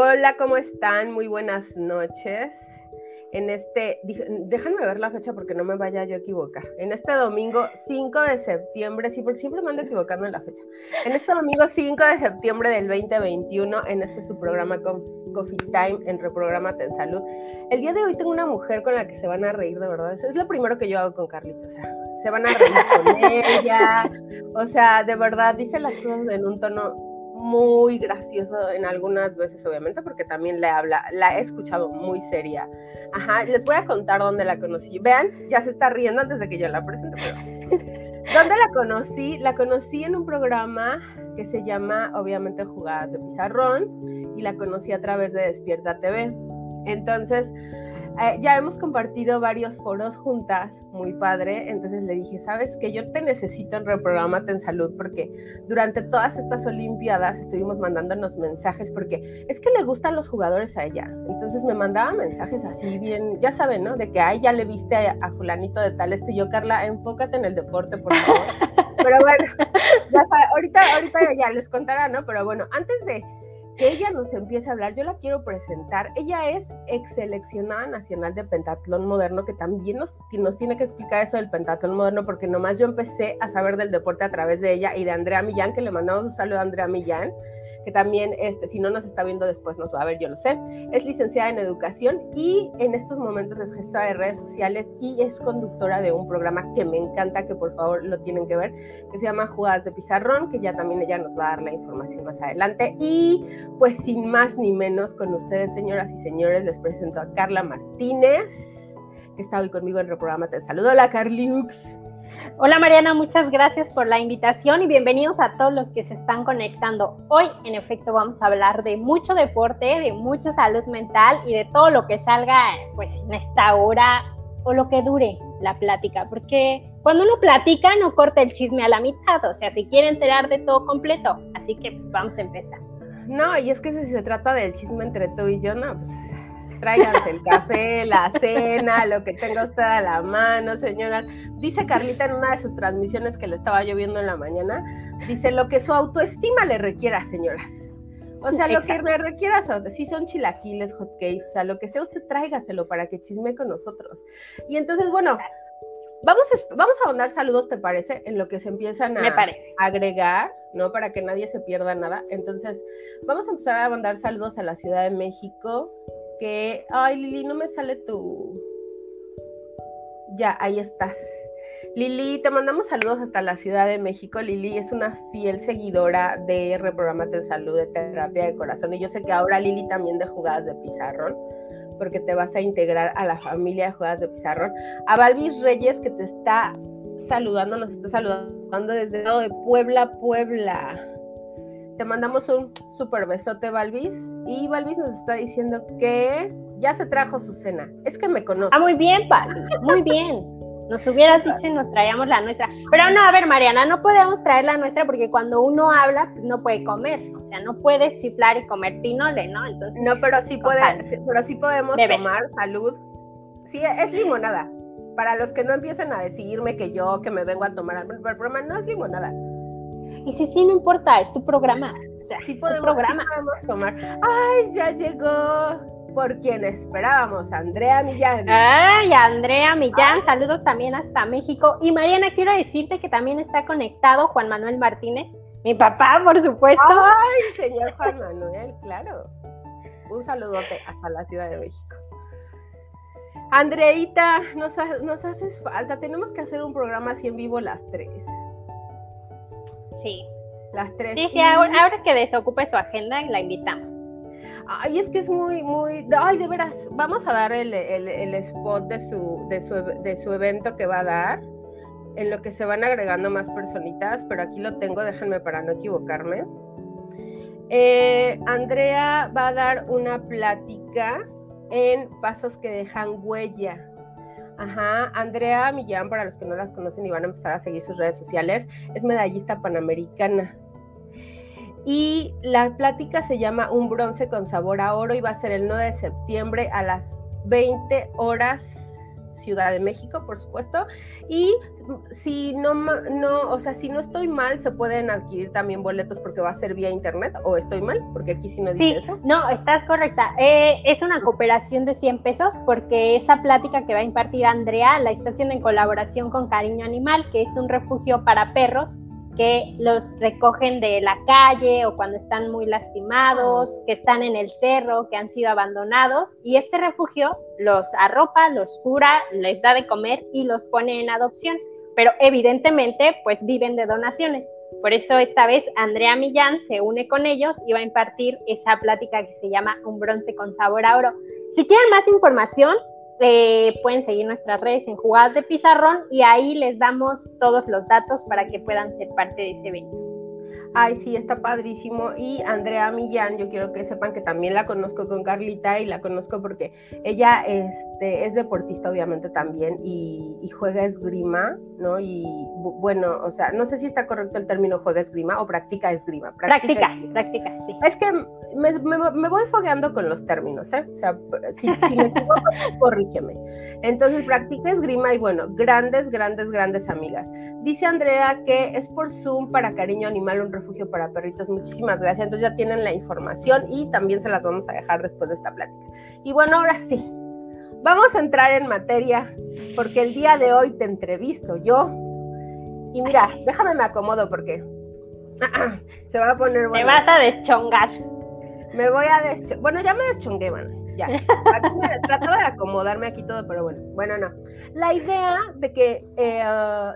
Hola, ¿cómo están? Muy buenas noches. En este, déjenme ver la fecha porque no me vaya yo a equivocar. En este domingo 5 de septiembre, sí, porque siempre me ando equivocando en la fecha. En este domingo 5 de septiembre del 2021, en este su programa Coffee Time en Reprogramate en Salud. El día de hoy tengo una mujer con la que se van a reír, de verdad. Es lo primero que yo hago con Carlita, o sea, se van a reír con ella. O sea, de verdad, dice las cosas en un tono muy gracioso en algunas veces, obviamente, porque también le habla, la he escuchado muy seria. Ajá, les voy a contar dónde la conocí. Vean, ya se está riendo antes de que yo la presente, pero... ¿Dónde la conocí? La conocí en un programa que se llama, obviamente, Jugadas de Pizarrón, y la conocí a través de Despierta TV. Entonces, eh, ya hemos compartido varios foros juntas, muy padre, entonces le dije, sabes que yo te necesito en Reprogramate en Salud porque durante todas estas Olimpiadas estuvimos mandándonos mensajes porque es que le gustan los jugadores a ella, entonces me mandaba mensajes así bien, ya saben, ¿no? De que, ay, ya le viste a, fulanito de tal, esto y yo, Carla, enfócate en el deporte, por favor. Pero bueno, ya ahorita, ahorita ya les contará, ¿no? Pero bueno, antes de que ella nos empiece a hablar, yo la quiero presentar. Ella es ex seleccionada nacional de pentatlón moderno, que también nos, nos tiene que explicar eso del pentatlón moderno, porque nomás yo empecé a saber del deporte a través de ella y de Andrea Millán, que le mandamos un saludo a Andrea Millán que también, este, si no nos está viendo después, nos va a ver, yo lo sé. Es licenciada en educación y en estos momentos es gestora de redes sociales y es conductora de un programa que me encanta, que por favor lo tienen que ver, que se llama Jugadas de Pizarrón, que ya también ella nos va a dar la información más adelante. Y pues sin más ni menos, con ustedes, señoras y señores, les presento a Carla Martínez, que está hoy conmigo en el programa. Te saludo, hola Carliux. Hola Mariana, muchas gracias por la invitación y bienvenidos a todos los que se están conectando. Hoy, en efecto, vamos a hablar de mucho deporte, de mucha salud mental y de todo lo que salga pues en esta hora o lo que dure la plática, porque cuando uno platica no corta el chisme a la mitad, o sea, si quiere enterar de todo completo, así que pues vamos a empezar. No, y es que si se trata del chisme entre tú y yo, no, pues tráiganse el café, la cena, lo que tenga usted a la mano, señoras. Dice Carlita en una de sus transmisiones que le estaba lloviendo en la mañana, dice lo que su autoestima le requiera, señoras. O sea, lo que le requiera su si son chilaquiles, hotcakes, o sea, lo que sea, usted tráigaselo para que chisme con nosotros. Y entonces, bueno, vamos a, vamos a mandar saludos, ¿te parece? En lo que se empiezan a agregar, ¿no? Para que nadie se pierda nada. Entonces, vamos a empezar a mandar saludos a la Ciudad de México, que, ay Lili, no me sale tu... Ya, ahí estás. Lili, te mandamos saludos hasta la Ciudad de México. Lili es una fiel seguidora de Reprogramate en Salud, de Terapia de Corazón. Y yo sé que ahora Lili también de Jugadas de Pizarrón, porque te vas a integrar a la familia de Jugadas de Pizarrón. A Balvis Reyes, que te está saludando, nos está saludando desde el lado de Puebla, Puebla. Te mandamos un super besote, Balvis. Y Balvis nos está diciendo que ya se trajo su cena. Es que me conoce. Ah, muy bien, Balvis, muy bien. Nos hubieras dicho y nos traíamos la nuestra. Pero no, a ver, Mariana, no podemos traer la nuestra porque cuando uno habla, pues no puede comer. O sea, no puedes chiflar y comer pinole, ¿no? Entonces. No, pero sí, puede, pero sí podemos tomar salud. Sí, es limonada. Para los que no empiecen a decirme que yo, que me vengo a tomar, el problema no es limonada. Y sí, sí, no importa, es tu programa. O sea, sí podemos, programa. podemos tomar. Ay, ya llegó por quien esperábamos, Andrea Millán. Ay, Andrea Millán, saludos también hasta México. Y Mariana, quiero decirte que también está conectado Juan Manuel Martínez, mi papá, por supuesto. Ay, señor Juan Manuel, claro. Un saludote hasta la Ciudad de México. Andreita, nos, nos haces falta. Tenemos que hacer un programa así en vivo las tres. Sí. Las tres. Sí, sí, ahora, que desocupe su agenda, la invitamos. Ay, es que es muy, muy. Ay, de veras, vamos a dar el, spot de su, de, su, de su evento que va a dar, en lo que se van agregando más personitas, pero aquí lo tengo, déjenme para no equivocarme. Eh, Andrea va a dar una plática en Pasos que dejan huella. Ajá, Andrea Millán, para los que no las conocen y van a empezar a seguir sus redes sociales, es medallista panamericana. Y la plática se llama Un bronce con sabor a oro y va a ser el 9 de septiembre a las 20 horas Ciudad de México, por supuesto. Y si no, no, o sea, si no estoy mal, se pueden adquirir también boletos porque va a ser vía internet, o estoy mal, porque aquí sí no dice sí, eso. No, estás correcta. Eh, es una cooperación de 100 pesos porque esa plática que va a impartir Andrea la está haciendo en colaboración con Cariño Animal, que es un refugio para perros que los recogen de la calle o cuando están muy lastimados, que están en el cerro, que han sido abandonados. Y este refugio los arropa, los cura, les da de comer y los pone en adopción. Pero evidentemente, pues viven de donaciones. Por eso esta vez Andrea Millán se une con ellos y va a impartir esa plática que se llama Un bronce con sabor a oro. Si quieren más información, eh, pueden seguir nuestras redes en Jugadas de Pizarrón y ahí les damos todos los datos para que puedan ser parte de ese evento. Ay, sí, está padrísimo. Y Andrea Millán, yo quiero que sepan que también la conozco con Carlita y la conozco porque ella este, es deportista, obviamente también, y, juega esgrima, ¿no? Y bueno, o sea, no sé si está correcto el término juega esgrima o practica esgrima. Practica, practica, sí. Es que me, voy fogueando con los términos, ¿eh? O sea, si, me equivoco, corrígeme. Entonces, practica esgrima y bueno, grandes, grandes, grandes amigas. Dice Andrea que es por Zoom para Cariño Animal un refugio para perritos. Muchísimas gracias. Entonces ya tienen la información y también se las vamos a dejar después de esta plática. Y bueno, ahora sí, vamos a entrar en materia porque el día de hoy te entrevisto yo. Y mira, déjame me acomodo porque se va a poner bueno. Te vas a deschongar. Me voy a deschongar. Bueno, ya me deschongué, bueno ya. trataba de acomodarme aquí todo, pero bueno, bueno, no. La idea de que, eh,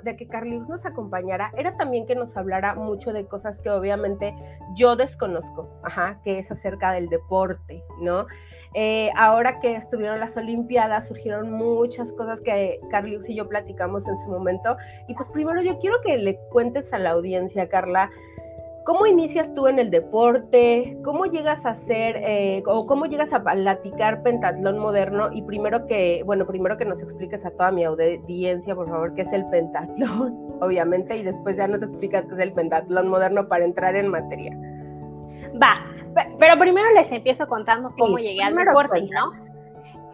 de que Carlius nos acompañara era también que nos hablara mucho de cosas que obviamente yo desconozco, ajá, que es acerca del deporte, ¿no? Eh, ahora que estuvieron las Olimpiadas, surgieron muchas cosas que Carlius y yo platicamos en su momento. Y pues primero yo quiero que le cuentes a la audiencia, Carla, ¿Cómo inicias tú en el deporte? ¿Cómo llegas a hacer eh, o cómo llegas a platicar pentatlón moderno? Y primero que, bueno, primero que nos expliques a toda mi audiencia, por favor, qué es el pentatlón, obviamente, y después ya nos explicas qué es el pentatlón moderno para entrar en materia. Va, pero primero les empiezo contando cómo llegué al deporte, ¿no?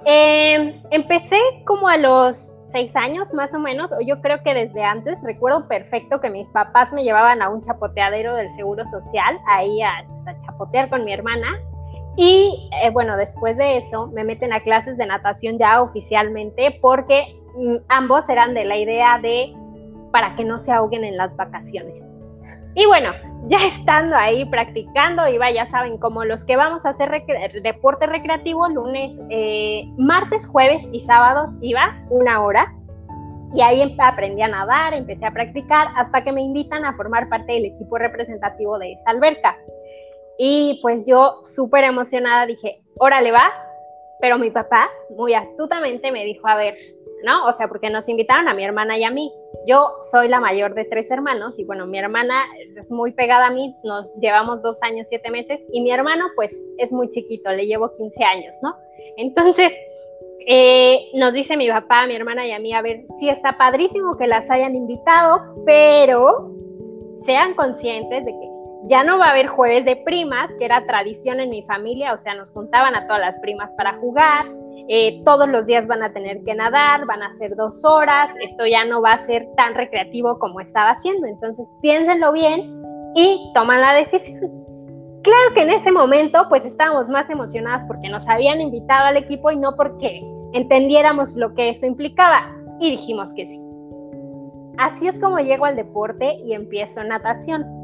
Eh, empecé como a los seis años más o menos, o yo creo que desde antes, recuerdo perfecto que mis papás me llevaban a un chapoteadero del Seguro Social, ahí a, pues, chapotear con mi hermana. Y eh, bueno, después de eso me meten a clases de natación ya oficialmente porque mm, ambos eran de la idea de para que no se ahoguen en las vacaciones. Y bueno, ya estando ahí practicando, iba, ya saben, como los que vamos a hacer deporte recreativo, lunes, eh, martes, jueves y sábados iba una hora. Y ahí aprendí a nadar, empecé a practicar, hasta que me invitan a formar parte del equipo representativo de esa alberca. Y pues yo súper emocionada dije, órale va, pero mi papá muy astutamente me dijo, a ver, ¿no? O sea, porque nos invitaron a mi hermana y a mí. Yo soy la mayor de tres hermanos y bueno, mi hermana es muy pegada a mí, nos llevamos dos años, siete meses y mi hermano pues es muy chiquito, le llevo 15 años, ¿no? Entonces, eh, nos dice mi papá, mi hermana y a mí, a ver, sí está padrísimo que las hayan invitado, pero sean conscientes de que ya no va a haber jueves de primas, que era tradición en mi familia, o sea, nos juntaban a todas las primas para jugar, eh, todos los días van a tener que nadar, van a ser dos horas, esto ya no va a ser tan recreativo como estaba haciendo, entonces piénsenlo bien y toman la decisión. Claro que en ese momento pues estábamos más emocionadas porque nos habían invitado al equipo y no porque entendiéramos lo que eso implicaba y dijimos que sí. Así es como llego al deporte y empiezo natación.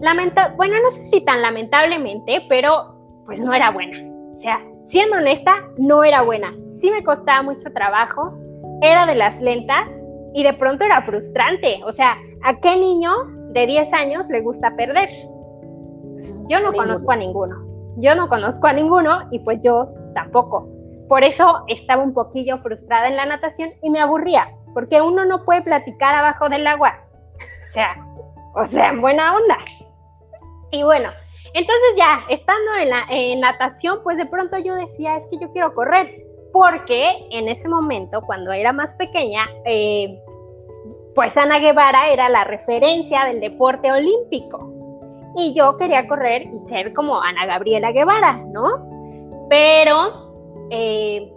Lamenta bueno, no sé si tan lamentablemente, pero pues no era buena. O sea, siendo honesta, no era buena. Sí me costaba mucho trabajo, era de las lentas y de pronto era frustrante. O sea, ¿a qué niño de 10 años le gusta perder? Yo no conozco a ninguno. Yo no conozco a ninguno y pues yo tampoco. Por eso estaba un poquillo frustrada en la natación y me aburría, porque uno no puede platicar abajo del agua. O sea, o sea, en buena onda. Y bueno, entonces ya, estando en, la, natación, pues de pronto yo decía, es que yo quiero correr, porque en ese momento, cuando era más pequeña, eh, pues Ana Guevara era la referencia del deporte olímpico. Y yo quería correr y ser como Ana Gabriela Guevara, ¿no? Pero, eh,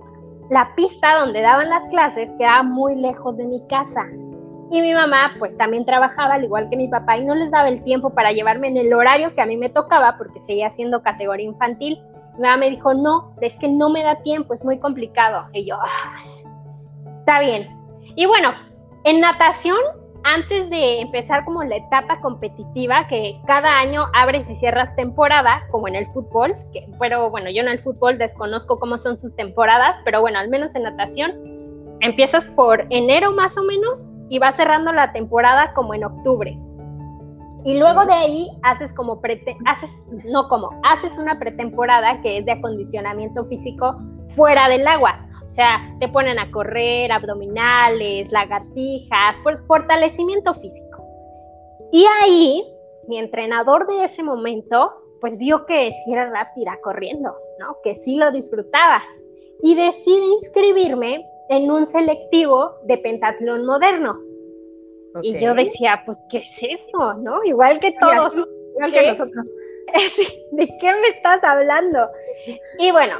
la pista donde daban las clases quedaba muy lejos de mi casa. Y mi mamá pues también trabajaba al igual que mi papá y no les daba el tiempo para llevarme en el horario que a mí me tocaba porque seguía siendo categoría infantil. Mi mamá me dijo, no, es que no me da tiempo, es muy complicado. Y yo, ah, está bien. Y bueno, en natación, antes de empezar como la etapa competitiva, que cada año abres y cierras temporada, como en el fútbol, que, pero bueno, yo en el fútbol desconozco cómo son sus temporadas, pero bueno, al menos en natación, empiezas por enero más o menos y vas cerrando la temporada como en octubre. Y luego de ahí haces como haces no como, haces una pretemporada que es de acondicionamiento físico fuera del agua. O sea, te ponen a correr, abdominales, lagartijas, pues fortalecimiento físico. Y ahí, mi entrenador de ese momento, pues vio que sí era rápida corriendo, ¿no? Que sí lo disfrutaba. Y decide inscribirme en un selectivo de pentatlón moderno. Y yo decía, pues, ¿qué es eso? ¿No? Igual que todos. igual que nosotros. ¿De qué me estás hablando? Y bueno,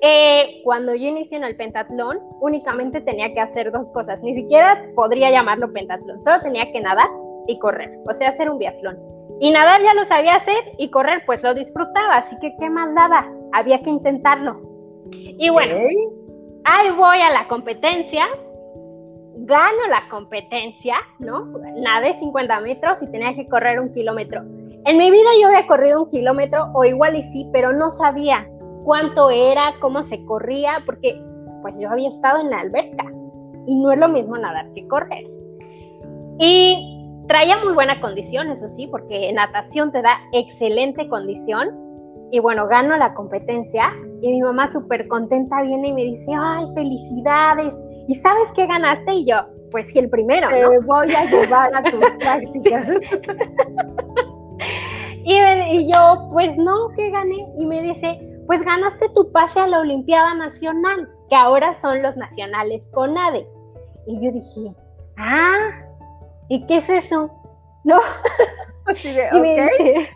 eh, cuando yo inicié en el pentatlón, únicamente tenía que hacer dos cosas. Ni siquiera podría llamarlo pentatlón, solo tenía que nadar y correr, o sea, hacer un biatlón. Y nadar ya lo sabía hacer y correr pues lo disfrutaba, así que ¿qué más daba? Había que intentarlo. Y bueno, ahí voy a la competencia, gano la competencia, ¿no? Nadé 50 metros y tenía que correr un kilómetro. En mi vida yo había corrido un kilómetro o igual y sí, pero no sabía cuánto era, cómo se corría, porque pues yo había estado en la alberca y no es lo mismo nadar que correr. Y traía muy buena condición, eso sí, porque natación te da excelente condición. Y bueno, gano la competencia y mi mamá súper contenta viene y me dice, ay, felicidades. ¿Y sabes qué ganaste? Y yo, pues sí, el primero. Te voy a llevar a tus prácticas. y, y yo, pues no, ¿qué gané? Y me dice, pues ganaste tu pase a la Olimpiada Nacional, que ahora son los nacionales con ADE. Y yo dije, ah, ¿y qué es eso? ¿No? y, me dice,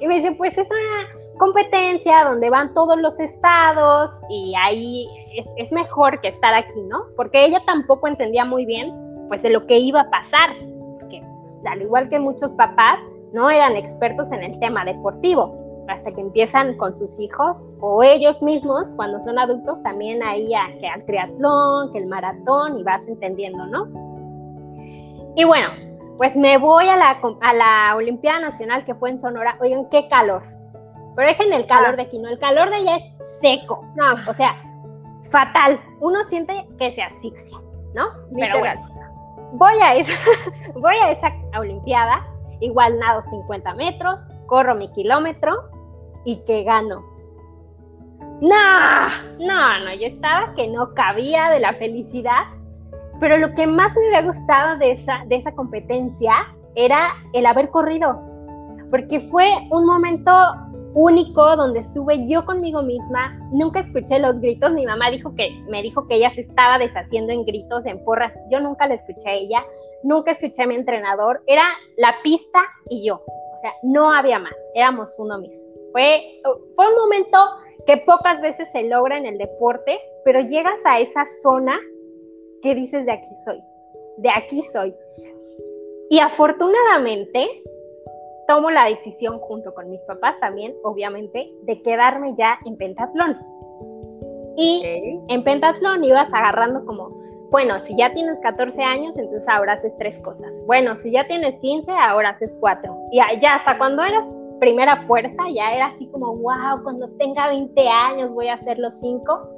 y me dice, pues es una competencia donde van todos los estados y ahí es, mejor que estar aquí, ¿no? Porque ella tampoco entendía muy bien, pues, de lo que iba a pasar. Porque, pues, al igual que muchos papás, no eran expertos en el tema deportivo hasta que empiezan con sus hijos o ellos mismos cuando son adultos también ahí que al triatlón, que el maratón y vas entendiendo, ¿no? Y bueno, pues me voy a la, a la Olimpiada Nacional que fue en Sonora. Oigan, qué calor. Pero dejen el calor ah. de aquí, ¿no? El calor de allá es seco. No. O sea, fatal. Uno siente que se asfixia, ¿no? Pero bueno, voy a esa, voy a esa Olimpiada. Igual nado 50 metros, corro mi kilómetro y que gano. No, no, no, yo estaba que no cabía de la felicidad, pero lo que más me había gustado de esa, de esa competencia era el haber corrido, porque fue un momento único donde estuve yo conmigo misma, nunca escuché los gritos, mi mamá dijo que me dijo que ella se estaba deshaciendo en gritos, en porras, yo nunca la escuché a ella, nunca escuché a mi entrenador, era la pista y yo, o sea, no había más, éramos uno mismo. Fue, fue un momento que pocas veces se logra en el deporte, pero llegas a esa zona que dices de aquí soy, de aquí soy. Y afortunadamente tomo la decisión junto con mis papás también, obviamente, de quedarme ya en pentatlón. Y en pentatlón ibas agarrando como, bueno, si ya tienes 14 años, entonces ahora haces tres cosas. Bueno, si ya tienes 15, ahora haces cuatro. Y ya hasta cuando eras primera fuerza, ya era así como, wow, cuando tenga 20 años voy a hacer los cinco.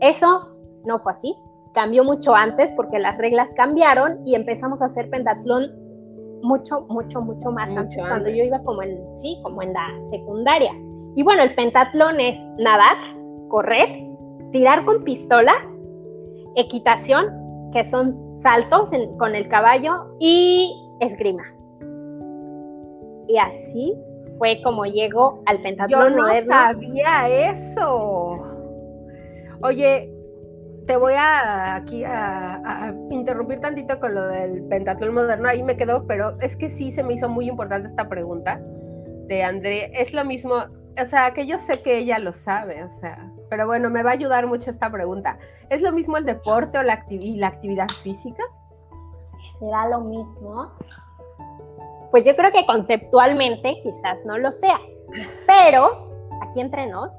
Eso no fue así, cambió mucho antes porque las reglas cambiaron y empezamos a hacer pentatlón mucho, mucho, mucho más antes, cuando yo iba como en, sí, como en la secundaria. Y bueno, el pentatlón es nadar, correr, tirar con pistola, equitación, que son saltos con el caballo, y esgrima. Y así fue como llegó al pentatlón Yo no sabía eso. Oye, te voy a aquí a, interrumpir tantito con lo del pentatlón moderno. Ahí me quedo, pero es que sí se me hizo muy importante esta pregunta de André. Es lo mismo, o sea, que yo sé que ella lo sabe, o sea, pero bueno, me va a ayudar mucho esta pregunta. ¿Es lo mismo el deporte o la, la actividad física? ¿Será lo mismo? Pues yo creo que conceptualmente quizás no lo sea, pero aquí entre nos,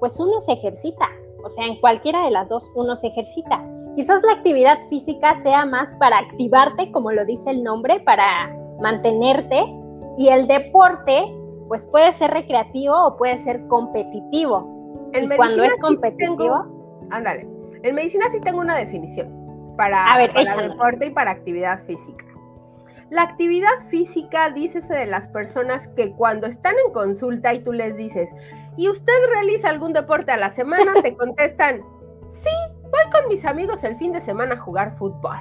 pues uno se ejercita, o sea, en cualquiera de las dos uno se ejercita. Quizás la actividad física sea más para activarte, como lo dice el nombre, para mantenerte, y el deporte, pues puede ser recreativo o puede ser competitivo. En y cuando es competitivo... ándale, en medicina sí tengo una definición para, para deporte y para actividad física. La actividad física, dícese de las personas que cuando están en consulta y tú les dices, ¿y usted realiza algún deporte a la semana? Te contestan, sí, voy con mis amigos el fin de semana a jugar fútbol.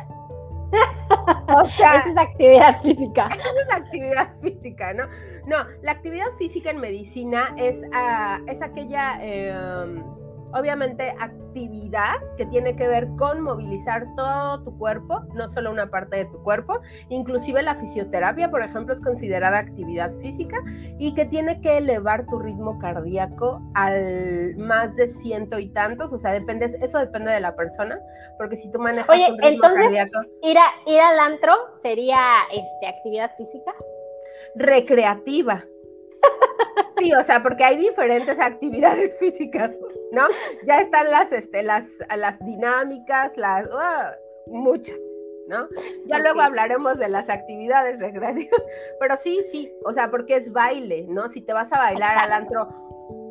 O sea, esa es actividad física. Esa es la actividad física, ¿no? No, la actividad física en medicina es, uh, es aquella... Eh, obviamente actividad que tiene que ver con movilizar todo tu cuerpo, no solo una parte de tu cuerpo, inclusive la fisioterapia, por ejemplo, es considerada actividad física y que tiene que elevar tu ritmo cardíaco al más de ciento y tantos, o sea, depende, eso depende de la persona, porque si tú manejas un ritmo cardíaco... Ir, a, ir al antro sería este, actividad física. Recreativa. Sí, o sea, porque hay diferentes actividades físicas, ¿no? Ya están las, este, las, las dinámicas, las, ah, muchas, ¿no? Ya luego hablaremos de las actividades recreativas, pero sí, sí, o sea, porque es baile, ¿no? Si te vas a bailar al antro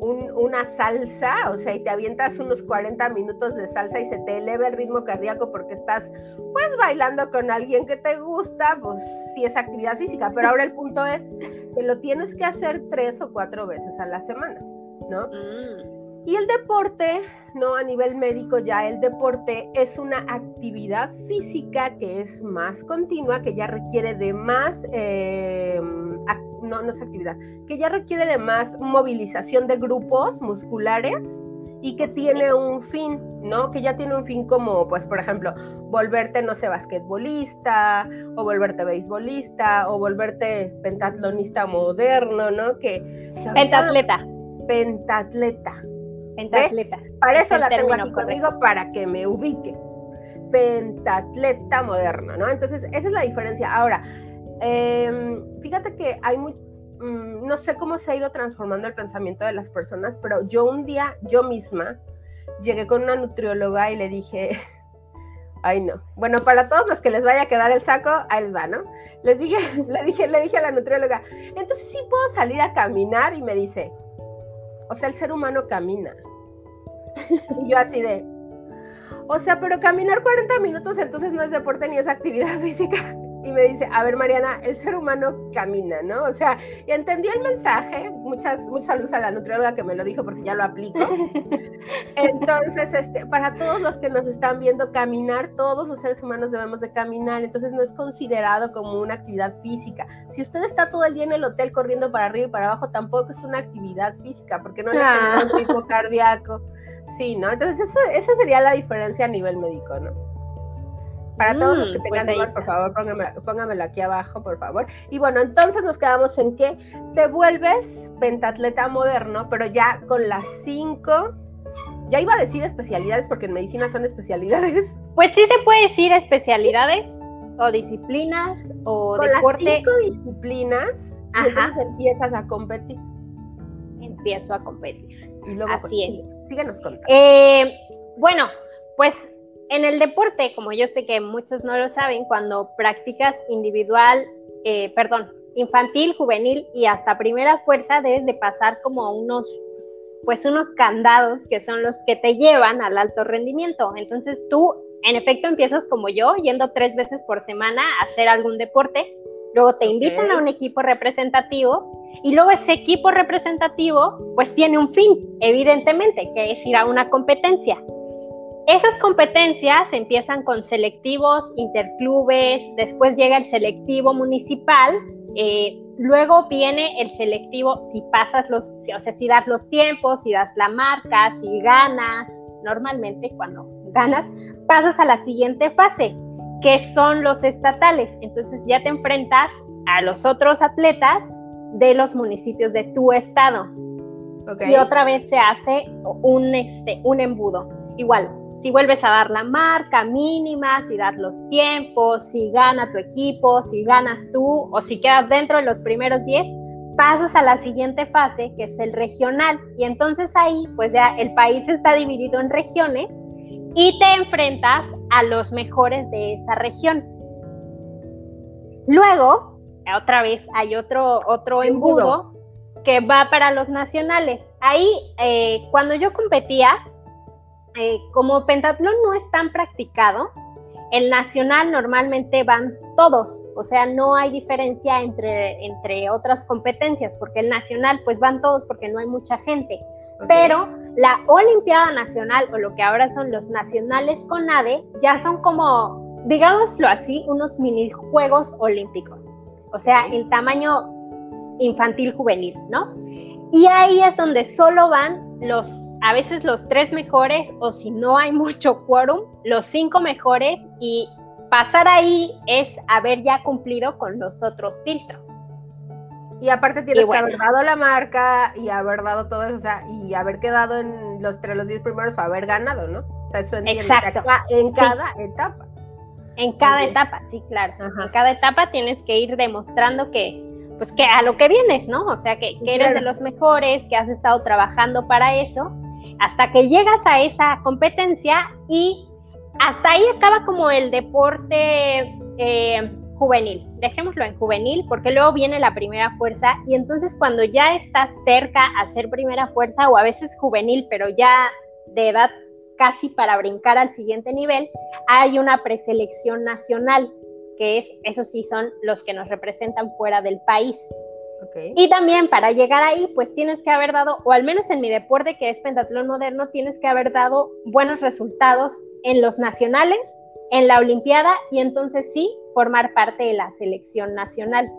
una salsa, o sea, y te avientas unos 40 minutos de salsa y se te eleva el ritmo cardíaco porque estás, pues, bailando con alguien que te gusta, pues sí es actividad física, pero ahora el punto es que lo tienes que hacer tres o cuatro veces a la semana, ¿no? Mm. Y el deporte, ¿no? A nivel médico ya el deporte es una actividad física que es más continua, que ya requiere de más, eh, no, no es actividad, que ya requiere de más movilización de grupos musculares y que tiene un fin, ¿no? Que ya tiene un fin como, pues, por ejemplo, volverte, no sé, basquetbolista, o volverte beisbolista, o volverte pentatlonista moderno, ¿no? Que... Pentatleta. Pentatleta. Pentatleta. Para eso la tengo aquí conmigo, para que me ubique. Pentatleta moderno, ¿no? Entonces, esa es la diferencia. Ahora, em, fíjate que hay muy, mm, no sé cómo se ha ido transformando el pensamiento de las personas, pero yo un día, yo misma, llegué con una nutrióloga y le dije, ay no, bueno, para todos los que les vaya a quedar el saco, ahí les va, ¿no? Les dije, le dije, le dije a la nutrióloga, entonces sí puedo salir a caminar y me dice, o sea, el ser humano camina. Y yo así de, o sea, pero caminar 40 minutos entonces no es deporte ni es actividad física y me dice, a ver Mariana, el ser humano camina, ¿no? O sea, y entendí el mensaje, muchas, muchas saludos a la nutrióloga que me lo dijo porque ya lo aplico. Entonces, este, para todos los que nos están viendo caminar, todos los seres humanos debemos de caminar, entonces no es considerado como una actividad física. Si usted está todo el día en el hotel corriendo para arriba y para abajo, tampoco es una actividad física, porque no le genera un ah. ritmo cardíaco. Sí, ¿no? Entonces, esa sería la diferencia a nivel médico, ¿no? Para todos los que mm, pues tengan dudas, por favor, póngamelo, aquí abajo, por favor. Y bueno, entonces nos quedamos en que te vuelves pentatleta moderno, pero ya con las cinco, ya iba a decir especialidades, porque en medicina son especialidades. Pues sí se puede decir especialidades o disciplinas o con las cinco disciplinas, y entonces empiezas a competir. Empiezo a competir. Y luego, Así pues, es. Síguenos contando. Eh, bueno, pues en el deporte, como yo sé que muchos no lo saben, cuando practicas individual, eh, perdón, infantil, juvenil y hasta primera fuerza, debes de pasar como unos, pues unos candados que son los que te llevan al alto rendimiento. Entonces tú, en efecto, empiezas como yo, yendo tres veces por semana a hacer algún deporte. Luego te invitan a un equipo representativo y luego ese equipo representativo pues tiene un fin, evidentemente, que es ir a una competencia. Esas competencias empiezan con selectivos, interclubes, después llega el selectivo municipal, eh, luego viene el selectivo si pasas los, o sea, si das los tiempos, si das la marca, si ganas, normalmente cuando ganas, pasas a la siguiente fase, que son los estatales. Entonces ya te enfrentas a los otros atletas de los municipios de tu estado. y otra vez se hace un, este, un embudo. Igual, si vuelves a dar la marca mínima, si das los tiempos, si gana tu equipo, si ganas tú o si quedas dentro de los primeros 10, pasas a la siguiente fase que es el regional y entonces ahí pues ya el país está dividido en regiones y te enfrentas a los mejores de esa región. Luego, otra vez hay otro, otro embudo, que va para los nacionales. Ahí, eh, cuando yo competía, eh, como pentatlón no es tan practicado, el nacional normalmente van todos, o sea, no hay diferencia entre, entre otras competencias, porque el nacional pues van todos porque no hay mucha gente. Pero la Olimpiada Nacional, o lo que ahora son los nacionales con ADE, ya son como, digámoslo así, unos minijuegos olímpicos. O sea, en tamaño infantil juvenil, ¿no? Y ahí es donde solo van los, a veces los tres mejores o si no hay mucho quórum, los cinco mejores y pasar ahí es haber ya cumplido con los otros filtros. Y aparte tienes que haber dado la marca y haber dado todo eso, o sea, y haber quedado en los, entre los diez primeros o haber ganado, ¿no? O sea, eso entiendes. Exacto. en cada etapa. En cada etapa, sí, claro. En cada etapa tienes que ir demostrando que, pues que a lo que vienes, ¿no? O sea, que, eres de los mejores, que has estado trabajando para eso, hasta que llegas a esa competencia y hasta ahí acaba como el deporte eh, juvenil. Dejémoslo en juvenil porque luego viene la primera fuerza y entonces cuando ya estás cerca a ser primera fuerza o a veces juvenil, pero ya de edad casi para brincar al siguiente nivel, hay una preselección nacional que es, esos sí son los que nos representan fuera del país. Y también para llegar ahí, pues tienes que haber dado, o al menos en mi deporte que es pentatlón moderno, tienes que haber dado buenos resultados en los nacionales, en la Olimpiada y entonces sí formar parte de la selección nacional.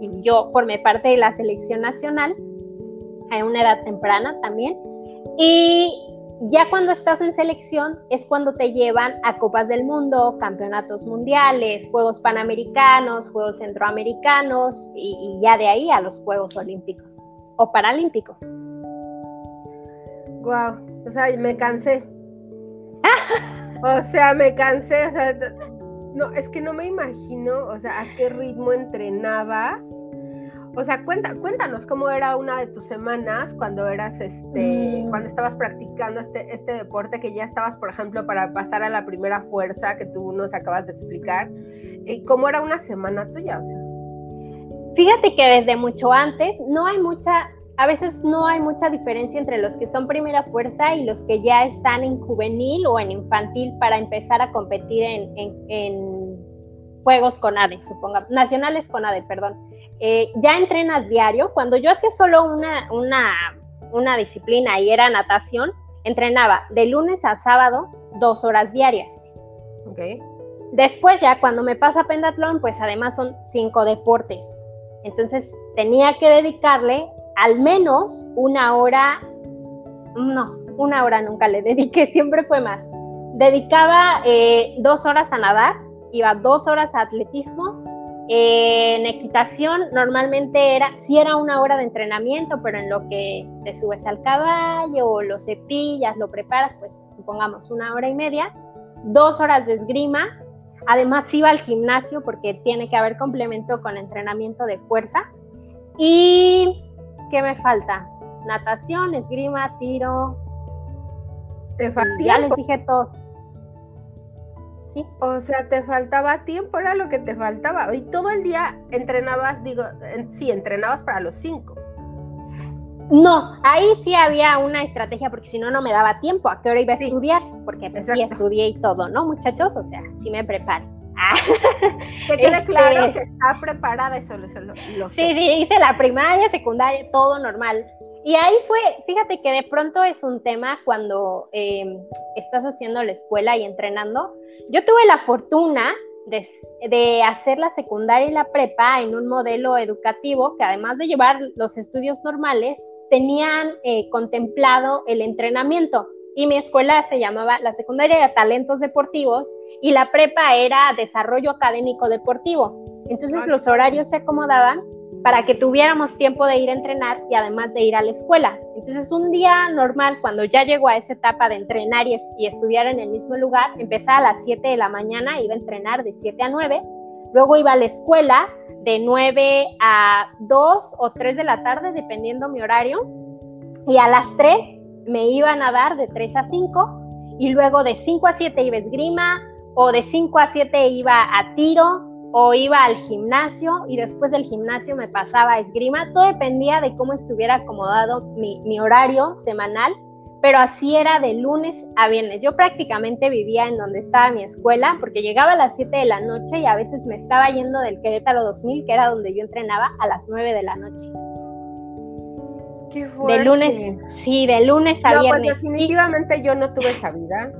Y yo formé parte de la selección nacional a una edad temprana también. Y ya cuando estás en selección es cuando te llevan a Copas del Mundo, campeonatos mundiales, Juegos Panamericanos, Juegos Centroamericanos y, ya de ahí a los Juegos Olímpicos o Paralímpicos. Wow, o sea, me cansé. o sea, me cansé, o sea, no, es que no me imagino, o sea, a qué ritmo entrenabas o sea, cuenta, cuéntanos cómo era una de tus semanas cuando eras este, mm. cuando estabas practicando este, este deporte, que ya estabas, por ejemplo, para pasar a la primera fuerza que tú nos acabas de explicar. ¿Y ¿Cómo era una semana tuya? O sea. Fíjate que desde mucho antes no hay mucha, a veces no hay mucha diferencia entre los que son primera fuerza y los que ya están en juvenil o en infantil para empezar a competir en, en, en juegos con ADE, supongamos, nacionales con ADE, perdón. Eh, ya entrenas diario. Cuando yo hacía solo una, una, una disciplina y era natación, entrenaba de lunes a sábado dos horas diarias. Okay. Después ya cuando me paso a pentatlón, pues además son cinco deportes. Entonces tenía que dedicarle al menos una hora, no, una hora nunca le dediqué, siempre fue más. Dedicaba eh, dos horas a nadar, iba dos horas a atletismo, en equitación normalmente era, sí era una hora de entrenamiento, pero en lo que te subes al caballo, lo cepillas, lo preparas, pues supongamos una hora y media, dos horas de esgrima, además iba al gimnasio porque tiene que haber complemento con entrenamiento de fuerza. ¿Y qué me falta? Natación, esgrima, tiro. Te falta Ya les dije todos. O sea, te faltaba tiempo, era lo que te faltaba. Y todo el día entrenabas, digo, sí, entrenabas para los cinco. No, ahí sí había una estrategia porque si no, no me daba tiempo. ¿A qué hora iba a estudiar? Porque pues, sí estudié y todo, ¿no, muchachos? O sea, sí me preparo. Que quede este, claro que está preparada, eso lo, lo, Sí, sí, hice la primaria, secundaria, todo normal. Y ahí fue, fíjate que de pronto es un tema cuando em, estás haciendo la escuela y entrenando. Yo tuve la fortuna de, hacer la secundaria y la prepa en un modelo educativo que además de llevar los estudios normales, tenían eh, contemplado el entrenamiento. Y mi escuela se llamaba la secundaria de talentos deportivos y la prepa era desarrollo académico deportivo. Entonces los horarios se acomodaban para que tuviéramos tiempo de ir a entrenar y además de ir a la escuela. Entonces, un día normal, cuando ya llegó a esa etapa de entrenar y, y estudiar en el mismo lugar, empezaba a las 7 de la mañana, iba a entrenar de 7 a 9, luego iba a la escuela de 9 a 2 o 3 de la tarde, dependiendo mi horario, y a las 3 me iban a dar de 3 a 5, y luego de 5 a 7 iba a esgrima, o de 5 a 7 iba a tiro, o iba al gimnasio y después del gimnasio me pasaba a esgrima. Todo dependía de cómo estuviera acomodado mi, horario semanal, pero así era de lunes a viernes. Yo prácticamente vivía en donde estaba mi escuela porque llegaba a las 7 de la noche y a veces me estaba yendo del Querétaro 2000, que era donde yo entrenaba, a las 9 de la noche. Qué fuerte. De lunes, sí, de lunes a no, pues, viernes. Pues definitivamente yo no tuve esa vida.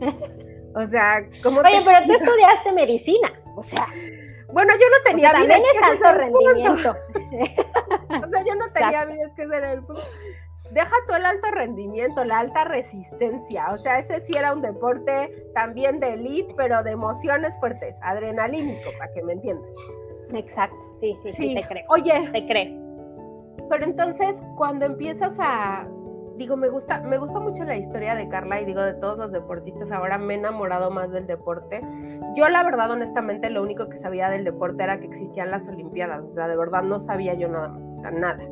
O sea, ¿cómo Oye, pero tú estudiaste medicina. O sea. Bueno, yo no tenía vida. También es, alto rendimiento. o sea, yo no tenía vida, es que era el punto. Deja todo el alto rendimiento, la alta resistencia. O sea, ese sí era un deporte también de elite, pero de emociones fuertes, adrenalínico, para que me entiendan. Exacto, sí, sí, sí, sí te creo. Oye, te creo. Pero entonces, cuando empiezas a, digo, me gusta, me gusta mucho la historia de Carla y digo de todos los deportistas. Ahora me he enamorado más del deporte. Yo, la verdad, honestamente, lo único que sabía del deporte era que existían las Olimpiadas. O sea, de verdad no sabía yo nada más. O sea, nada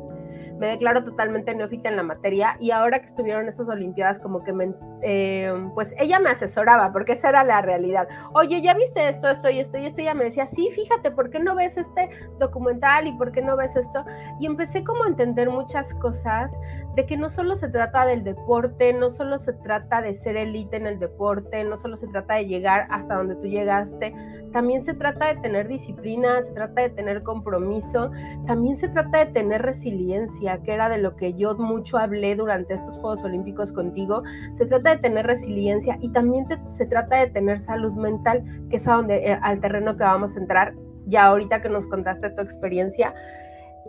me declaro totalmente neófita en la materia y ahora que estuvieron esas Olimpiadas como que me, eh, pues ella me asesoraba porque esa era la realidad. Oye, ¿ya viste esto, esto y esto y esto? Ella me decía, sí, fíjate, ¿por qué no ves este documental y por qué no ves esto? Y empecé como a entender muchas cosas de que no solo se trata del deporte, no solo se trata de ser élite en el deporte, no solo se trata de llegar hasta donde tú llegaste, también se trata de tener disciplina, se trata de tener compromiso, también se trata de tener resiliencia que era de lo que yo mucho hablé durante estos Juegos Olímpicos contigo, se trata de tener resiliencia y también se trata de tener salud mental, que es a donde, eh, al terreno que vamos a entrar ya ahorita que nos contaste tu experiencia.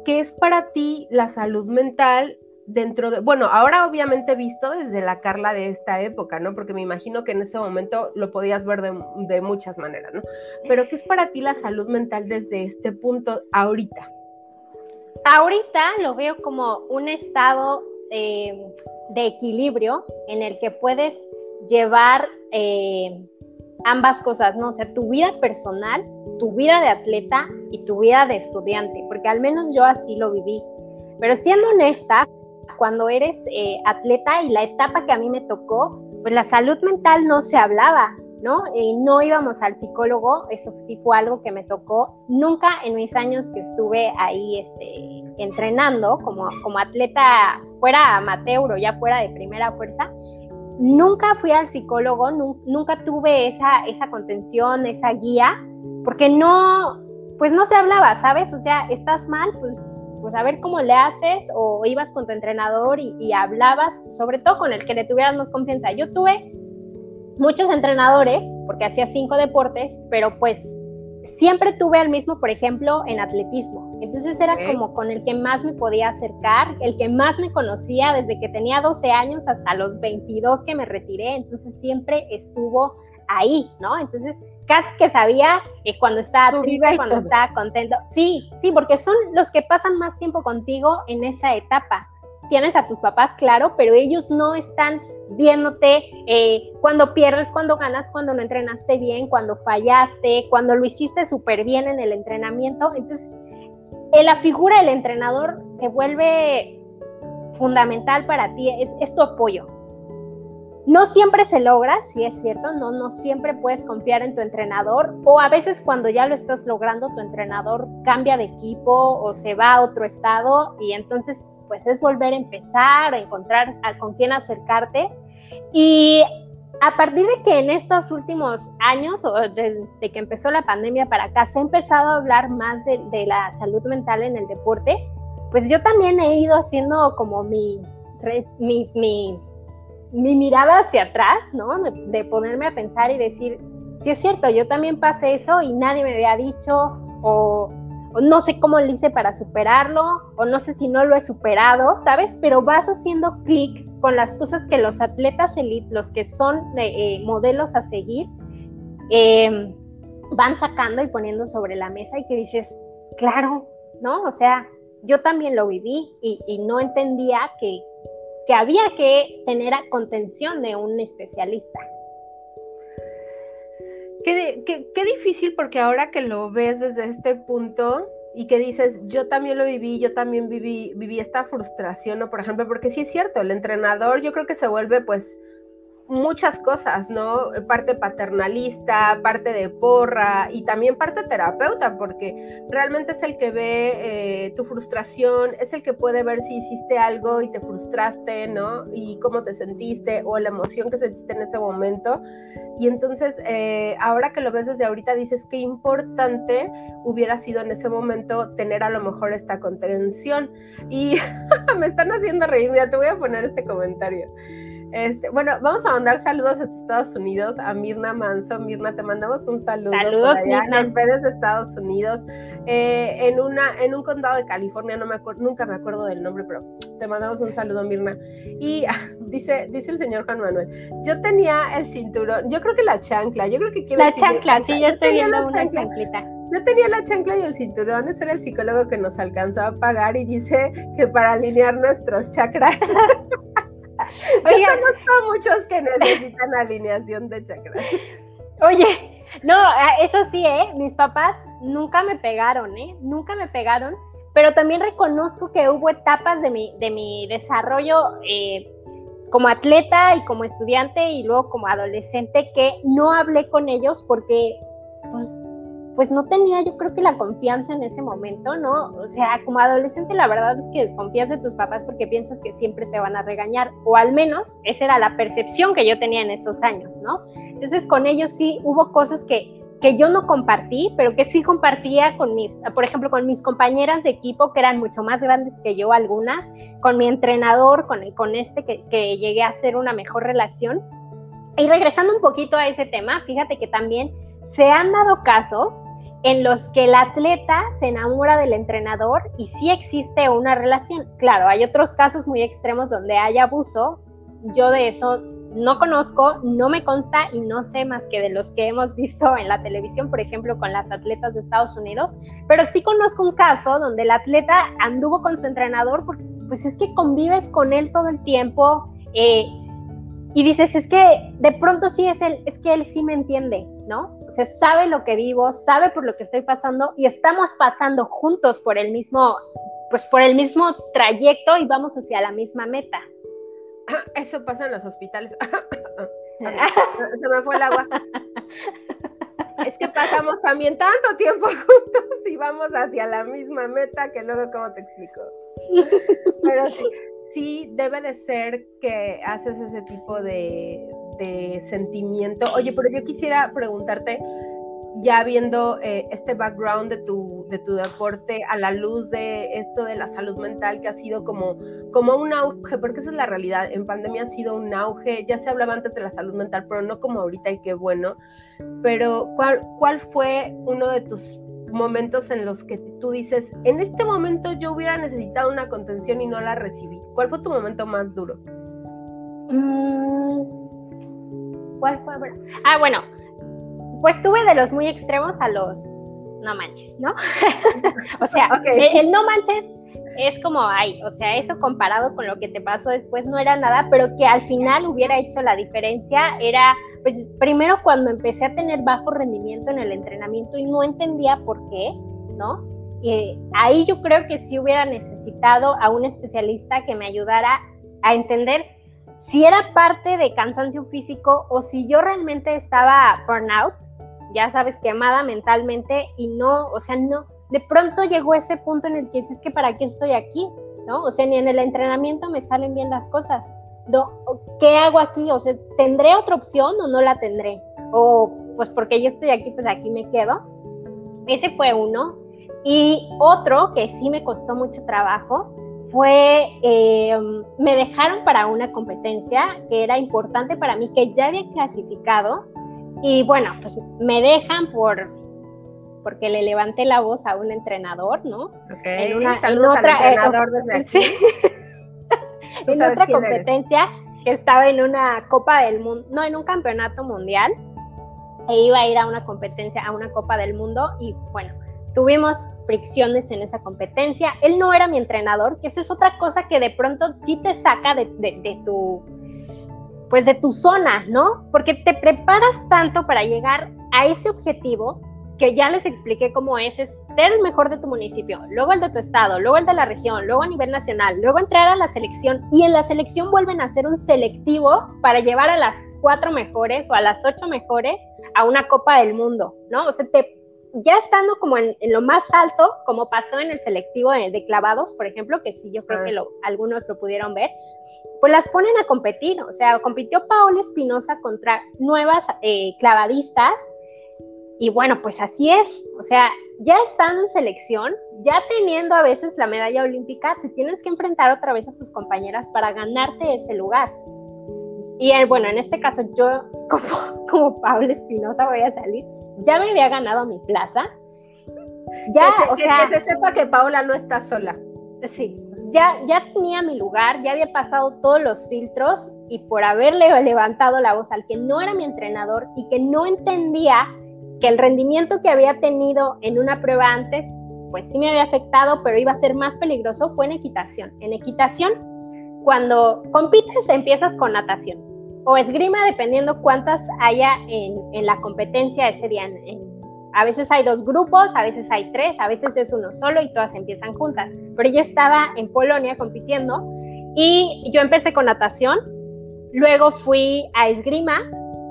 ¿Qué es para ti la salud mental dentro de, bueno, ahora obviamente visto desde la Carla de esta época, ¿no? Porque me imagino que en ese momento lo podías ver de, de muchas maneras, ¿no? Pero ¿qué es para ti la salud mental desde este punto ahorita? Ahorita lo veo como un estado eh, de equilibrio en el que puedes llevar eh, ambas cosas, ¿no? O sea, tu vida personal, tu vida de atleta y tu vida de estudiante, porque al menos yo así lo viví. Pero siendo honesta, cuando eres eh, atleta y la etapa que a mí me tocó, pues la salud mental no se hablaba, ¿no? no íbamos al psicólogo, eso sí fue algo que me tocó. Nunca en mis años que estuve ahí este, entrenando como, como atleta, fuera amateur o ya fuera de primera fuerza, nunca fui al psicólogo, nunca tuve esa, esa contención, esa guía, porque no, pues no se hablaba, ¿sabes? O sea, estás mal, pues pues a ver cómo le haces o ibas con tu entrenador y, y, hablabas, sobre todo con el que le tuvieras más confianza. Yo tuve muchos entrenadores, porque hacía cinco deportes, pero pues siempre tuve al mismo, por ejemplo, en atletismo. Entonces era como con el que más me podía acercar, el que más me conocía desde que tenía 12 años hasta los 22 que me retiré. Entonces siempre estuvo ahí, ¿no? Entonces casi que sabía eh, cuando estaba triste, cuando estaba contento. Sí, sí, porque son los que pasan más tiempo contigo en esa etapa. Tienes a tus papás, claro, pero ellos no están viéndote eh, cuando pierdes, cuando ganas, cuando no entrenaste bien, cuando fallaste, cuando lo hiciste súper bien en el entrenamiento. Entonces, eh, la figura del entrenador se vuelve fundamental para ti, es, es tu apoyo. No siempre se logra, sí es cierto, no, no siempre puedes confiar en tu entrenador o a veces cuando ya lo estás logrando tu entrenador cambia de equipo o se va a otro estado y entonces pues es volver a empezar, a encontrar con quién acercarte. Y a partir de que en estos últimos años, o de, que empezó la pandemia para acá, se ha empezado a hablar más de, la salud mental en el deporte, pues yo también he ido haciendo como mi, mi, mi, mirada hacia atrás, ¿no? De, de, ponerme a pensar y decir, sí es cierto, yo también pasé eso y nadie me había dicho, o o no sé cómo lo hice para superarlo, o no sé si no lo he superado, ¿sabes? Pero vas haciendo clic con las cosas que los atletas elite, los que son eh, modelos a seguir, em, van sacando y poniendo sobre la mesa y que dices, claro, ¿no? O sea, yo también lo viví y, no entendía que, que había que tener contención de un especialista. Qué, qué, difícil porque ahora que lo ves desde este punto y que dices, yo también lo viví, yo también viví, viví esta frustración, ¿no? Por ejemplo, porque sí es cierto, el entrenador yo creo que se vuelve pues muchas cosas, ¿no? Parte paternalista, parte de porra y también parte terapeuta, porque realmente es el que ve eh, tu frustración, es el que puede ver si hiciste algo y te frustraste, ¿no? Y cómo te sentiste o la emoción que sentiste en ese momento. Y entonces, eh, ahora que lo ves desde ahorita, dices qué importante hubiera sido en ese momento tener a lo mejor esta contención. Y me están haciendo reír, mira, te voy a poner este comentario. Este, bueno, vamos a mandar saludos a Estados Unidos a Mirna Manso. Mirna, te mandamos un saludo. Saludos, allá. Nos ve desde Estados Unidos, eh, en, una, en un condado de California, no me acuerdo, nunca me acuerdo del nombre, pero te mandamos un saludo, Mirna. Y ah, dice, dice el señor Juan Manuel, yo tenía el cinturón, yo creo que la chancla, yo creo que quiere La chancla, sí, yo, estoy viendo una chanclita. Yo tenía la chancla y el cinturón, ese era el psicólogo que nos alcanzó a pagar y dice que para alinear nuestros chakras. Yo conozco a muchos que necesitan alineación de chakras. Oye, no, eso sí, ¿eh? Mis papás nunca me pegaron, ¿eh? Nunca me pegaron, pero también reconozco que hubo etapas de mi, de mi desarrollo eh, como atleta y como estudiante y luego como adolescente que no hablé con ellos porque pues, pues no tenía yo creo que la confianza en ese momento, ¿no? O sea, como adolescente la verdad es que desconfías de tus papás porque piensas que siempre te van a regañar, o al menos esa era la percepción que yo tenía en esos años, ¿no? Entonces con ellos sí hubo cosas que, que yo no compartí, pero que sí compartía con mis, por ejemplo, con mis compañeras de equipo que eran mucho más grandes que yo algunas, con mi entrenador, con, con este que, que llegué a hacer una mejor relación. Y regresando un poquito a ese tema, fíjate que también se han dado casos en los que el atleta se enamora del entrenador y sí existe una relación. Claro, hay otros casos muy extremos donde hay abuso. Yo de eso no conozco, no me consta y no sé más que de los que hemos visto en la televisión, por ejemplo, con las atletas de Estados Unidos, pero sí conozco un caso donde el atleta anduvo con su entrenador porque pues es que convives con él todo el tiempo eh, y dices, es que de pronto sí es él, es que él sí me entiende, ¿no? O sea, sabe lo que vivo, sabe por lo que estoy pasando y estamos pasando juntos por el mismo, pues por el mismo trayecto y vamos hacia la misma meta. Eso pasa en los hospitales. Se me fue el agua. Es que pasamos también tanto tiempo juntos y vamos hacia la misma meta que luego, ¿cómo te explico? Pero sí, sí debe de ser que haces ese tipo de, sentimiento. Oye, pero yo quisiera preguntarte, ya viendo eh, este background de tu, de tu deporte a la luz de esto de la salud mental que ha sido como, como un auge, porque esa es la realidad, en pandemia ha sido un auge, ya se hablaba antes de la salud mental, pero no como ahorita y qué bueno, pero ¿cuál, cuál fue uno de tus momentos en los que tú dices, en este momento yo hubiera necesitado una contención y no la recibí? ¿Cuál fue tu momento más duro? Mm, ¿Cuál fue? Ah, bueno, pues tuve de los muy extremos a los no manches, ¿no? o sea, el, no manches es como, ay, o sea, eso comparado con lo que te pasó después no era nada, pero que al final hubiera hecho la diferencia era, pues primero cuando empecé a tener bajo rendimiento en el entrenamiento y no entendía por qué, ¿no? Eh, ahí yo creo que sí hubiera necesitado a un especialista que me ayudara a entender si era parte de cansancio físico o si yo realmente estaba burnout, ya sabes, quemada mentalmente y no, o sea, no, de pronto llegó ese punto en el que dices que para qué estoy aquí, ¿no? O sea, ni en el entrenamiento me salen bien las cosas. ¿Qué hago aquí? O sea, ¿tendré otra opción o no la tendré? O pues porque yo estoy aquí, pues aquí me quedo. Ese fue uno. Y otro que sí me costó mucho trabajo fue, eh, me dejaron para una competencia que era importante para mí, que ya había clasificado. Y bueno, pues me dejan por, porque le levanté la voz a un entrenador, ¿no? Ok, en una, Saludos otra, al entrenador desde aquí. En otra competencia que estaba en una Copa del Mundo, no, en un campeonato mundial, e iba a ir a una competencia, a una Copa del Mundo, y bueno, tuvimos fricciones en esa competencia. Él no era mi entrenador, que esa es otra cosa que de pronto sí te saca de, tu pues de tu zona, ¿no? Porque te preparas tanto para llegar a ese objetivo que ya les expliqué cómo es, es ser el mejor de tu municipio, luego el de tu estado, luego el de la región, luego a nivel nacional, luego entrar a la selección y en la selección vuelven a hacer un selectivo para llevar a las cuatro mejores o a las ocho mejores a una Copa del Mundo, ¿no? O sea, te, ya estando como en, lo más alto, como pasó en el selectivo de, clavados, por ejemplo, que sí, yo creo que algunos lo pudieron ver, pues las ponen a competir, o sea, compitió Paola Espinosa contra nuevas eh, clavadistas y bueno, pues así es. O sea, ya estando en selección, ya teniendo a veces la medalla olímpica, te tienes que enfrentar otra vez a tus compañeras para ganarte ese lugar. Y eh, bueno, en este caso yo, como, como Paula Espinosa, voy a salir. Ya me había ganado mi plaza. Ya, o sea. Que se sepa que Paula no está sola. Sí, ya, ya tenía mi lugar, ya había pasado todos los filtros y por haberle levantado la voz al que no era mi entrenador y que no entendía que el rendimiento que había tenido en una prueba antes, pues sí me había afectado, pero iba a ser más peligroso, fue en equitación. En equitación, cuando compites, empiezas con natación o esgrima, dependiendo cuántas haya en, la competencia ese día. a veces hay dos grupos, a veces hay tres, a veces es uno solo y todas empiezan juntas. Pero yo estaba en Polonia compitiendo y yo empecé con natación, luego fui a esgrima,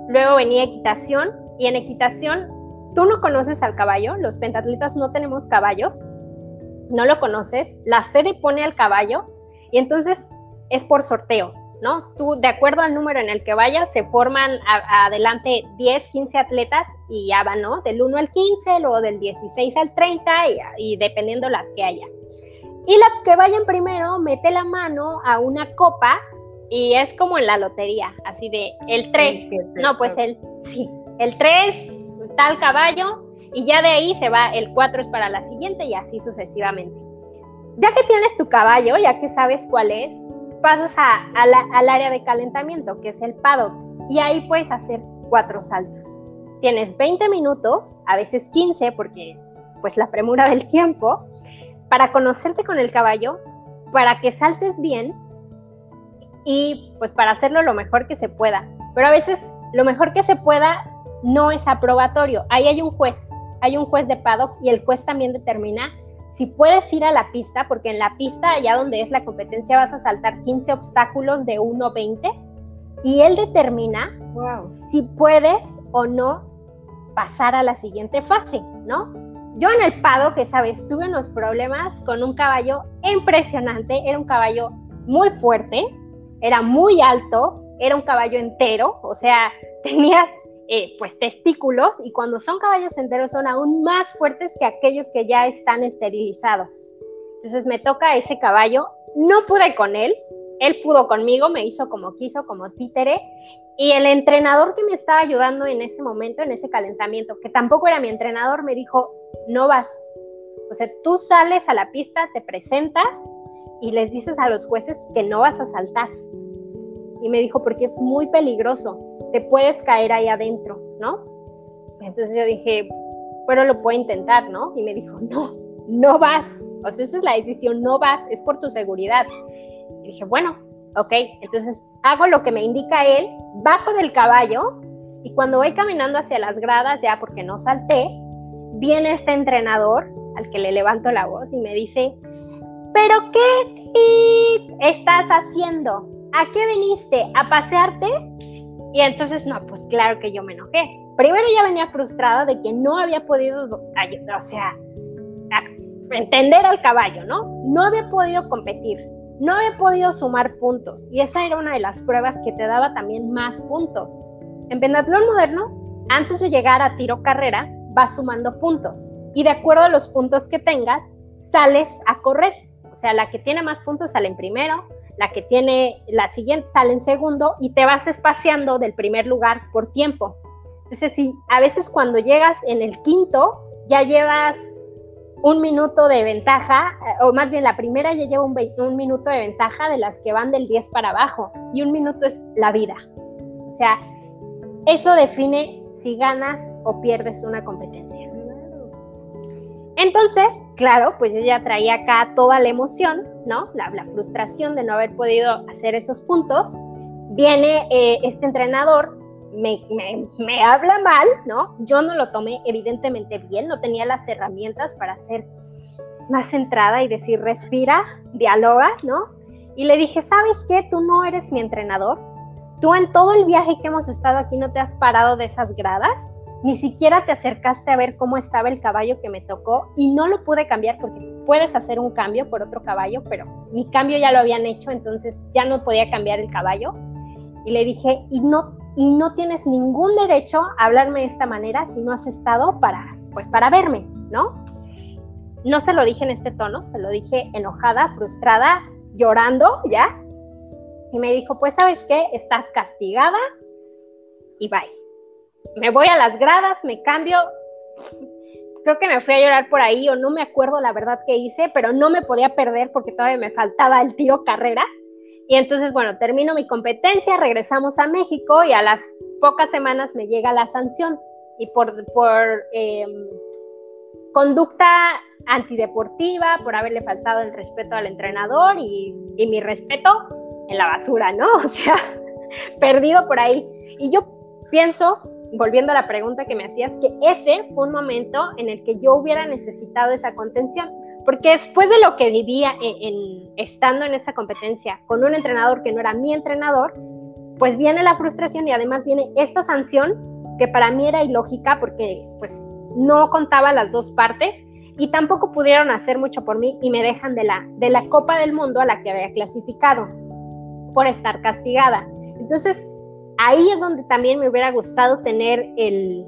luego venía equitación y en equitación tú no conoces al caballo, los pentatletas no tenemos caballos, no lo conoces, la sede pone al caballo y entonces es por sorteo, ¿no? Tú, de acuerdo al número en el que vayas, se forman adelante 10, 15 atletas y ya van, ¿no? Del 1 al 15, luego del 16 al 30 y, y dependiendo las que haya. Y la que vayan primero mete la mano a una copa y es como en la lotería, así de el 3, no, pues el, sí, el 3 tal caballo y ya de ahí se va, el 4 es para la siguiente y así sucesivamente. Ya que tienes tu caballo, ya que sabes cuál es, pasas a, al área de calentamiento, que es el paddock, y ahí puedes hacer cuatro saltos. Tienes 20 minutos, a veces 15, porque pues la premura del tiempo, para conocerte con el caballo, para que saltes bien y pues para hacerlo lo mejor que se pueda. Pero a veces lo mejor que se pueda no es aprobatorio. Ahí hay un juez, hay un juez de paddock y el juez también determina si puedes ir a la pista, porque en la pista, allá donde es la competencia, vas a saltar 15 obstáculos de 1.20 y él determina si puedes o no pasar a la siguiente fase, ¿no? Yo en el paddock, que sabes, tuve unos problemas con un caballo impresionante, era un caballo muy fuerte, era muy alto, era un caballo entero, o sea, tenía eh, pues testículos y cuando son caballos enteros son aún más fuertes que aquellos que ya están esterilizados. Entonces me toca ese caballo, no pude con él, él pudo conmigo, me hizo como quiso, como títere, y el entrenador que me estaba ayudando en ese momento, en ese calentamiento, que tampoco era mi entrenador, me dijo, no vas. O sea, tú sales a la pista, te presentas y les dices a los jueces que no vas a saltar. Y me dijo, porque es muy peligroso te puedes caer ahí adentro, ¿no? Entonces yo dije, bueno, lo puedo intentar, ¿no? Y me dijo, no, no vas. O sea, esa es la decisión, no vas, es por tu seguridad. Y dije, bueno, ok, entonces hago lo que me indica él, bajo del caballo y cuando voy caminando hacia las gradas, ya porque no salté, viene este entrenador al que le levanto la voz y me dice, pero ¿qué estás haciendo? ¿A qué viniste? ¿A pasearte? Y entonces, no, pues claro que yo me enojé. Primero ya venía frustrada de que no había podido, o sea, entender al caballo, ¿no? No había podido competir, no había podido sumar puntos. Y esa era una de las pruebas que te daba también más puntos. En pentatlón moderno, antes de llegar a tiro carrera, vas sumando puntos. Y de acuerdo a los puntos que tengas, sales a correr. O sea, la que tiene más puntos sale en primero, la que tiene la siguiente sale en segundo y te vas espaciando del primer lugar por tiempo. Entonces, si a veces cuando llegas en el quinto, ya llevas un minuto de ventaja, eh, o más bien la primera ya lleva un, un, minuto de ventaja de las que van del 10 para abajo, y un minuto es la vida. O sea, eso define si ganas o pierdes una competencia. Entonces, claro, pues ya traía acá toda la emoción, ¿no? La, frustración de no haber podido hacer esos puntos. Viene eh, este entrenador, me, me, habla mal, ¿no? Yo no lo tomé evidentemente bien, no tenía las herramientas para ser más centrada y decir, respira, dialoga, ¿no? Y le dije, ¿sabes qué? Tú no eres mi entrenador. Tú en todo el viaje que hemos estado aquí no te has parado de esas gradas ni siquiera te acercaste a ver cómo estaba el caballo que me tocó y no lo pude cambiar porque puedes hacer un cambio por otro caballo, pero mi cambio ya lo habían hecho, entonces ya no podía cambiar el caballo. Y le dije, y no, y no tienes ningún derecho a hablarme de esta manera si no has estado para, pues para verme, ¿no? No se lo dije en este tono, se lo dije enojada, frustrada, llorando, ¿ya? Y me dijo, pues sabes qué, estás castigada y bye me voy a las gradas, me cambio. Creo que me fui a llorar por ahí o no me acuerdo la verdad que hice, pero no me podía perder porque todavía me faltaba el tiro carrera. Y entonces, bueno, termino mi competencia, regresamos a México y a las pocas semanas me llega la sanción. Y por, por em, conducta antideportiva, por haberle faltado el respeto al entrenador y, y mi respeto en la basura, ¿no? O sea, perdido por ahí. Y yo pienso volviendo a la pregunta que me hacías, que ese fue un momento en el que yo hubiera necesitado esa contención, porque después de lo que vivía en, estando en esa competencia con un entrenador que no era mi entrenador, pues viene la frustración y además viene esta sanción que para mí era ilógica porque pues no contaba las dos partes y tampoco pudieron hacer mucho por mí y me dejan de la, de la Copa del Mundo a la que había clasificado por estar castigada. Entonces, ahí es donde también me hubiera gustado tener el,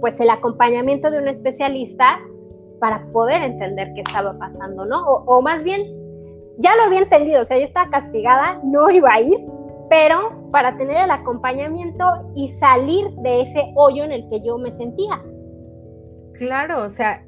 pues el acompañamiento de un especialista para poder entender qué estaba pasando, ¿no? O, más bien, ya lo había entendido, o sea, ya estaba castigada, no iba a ir, pero para tener el acompañamiento y salir de ese hoyo en el que yo me sentía. Claro, o sea,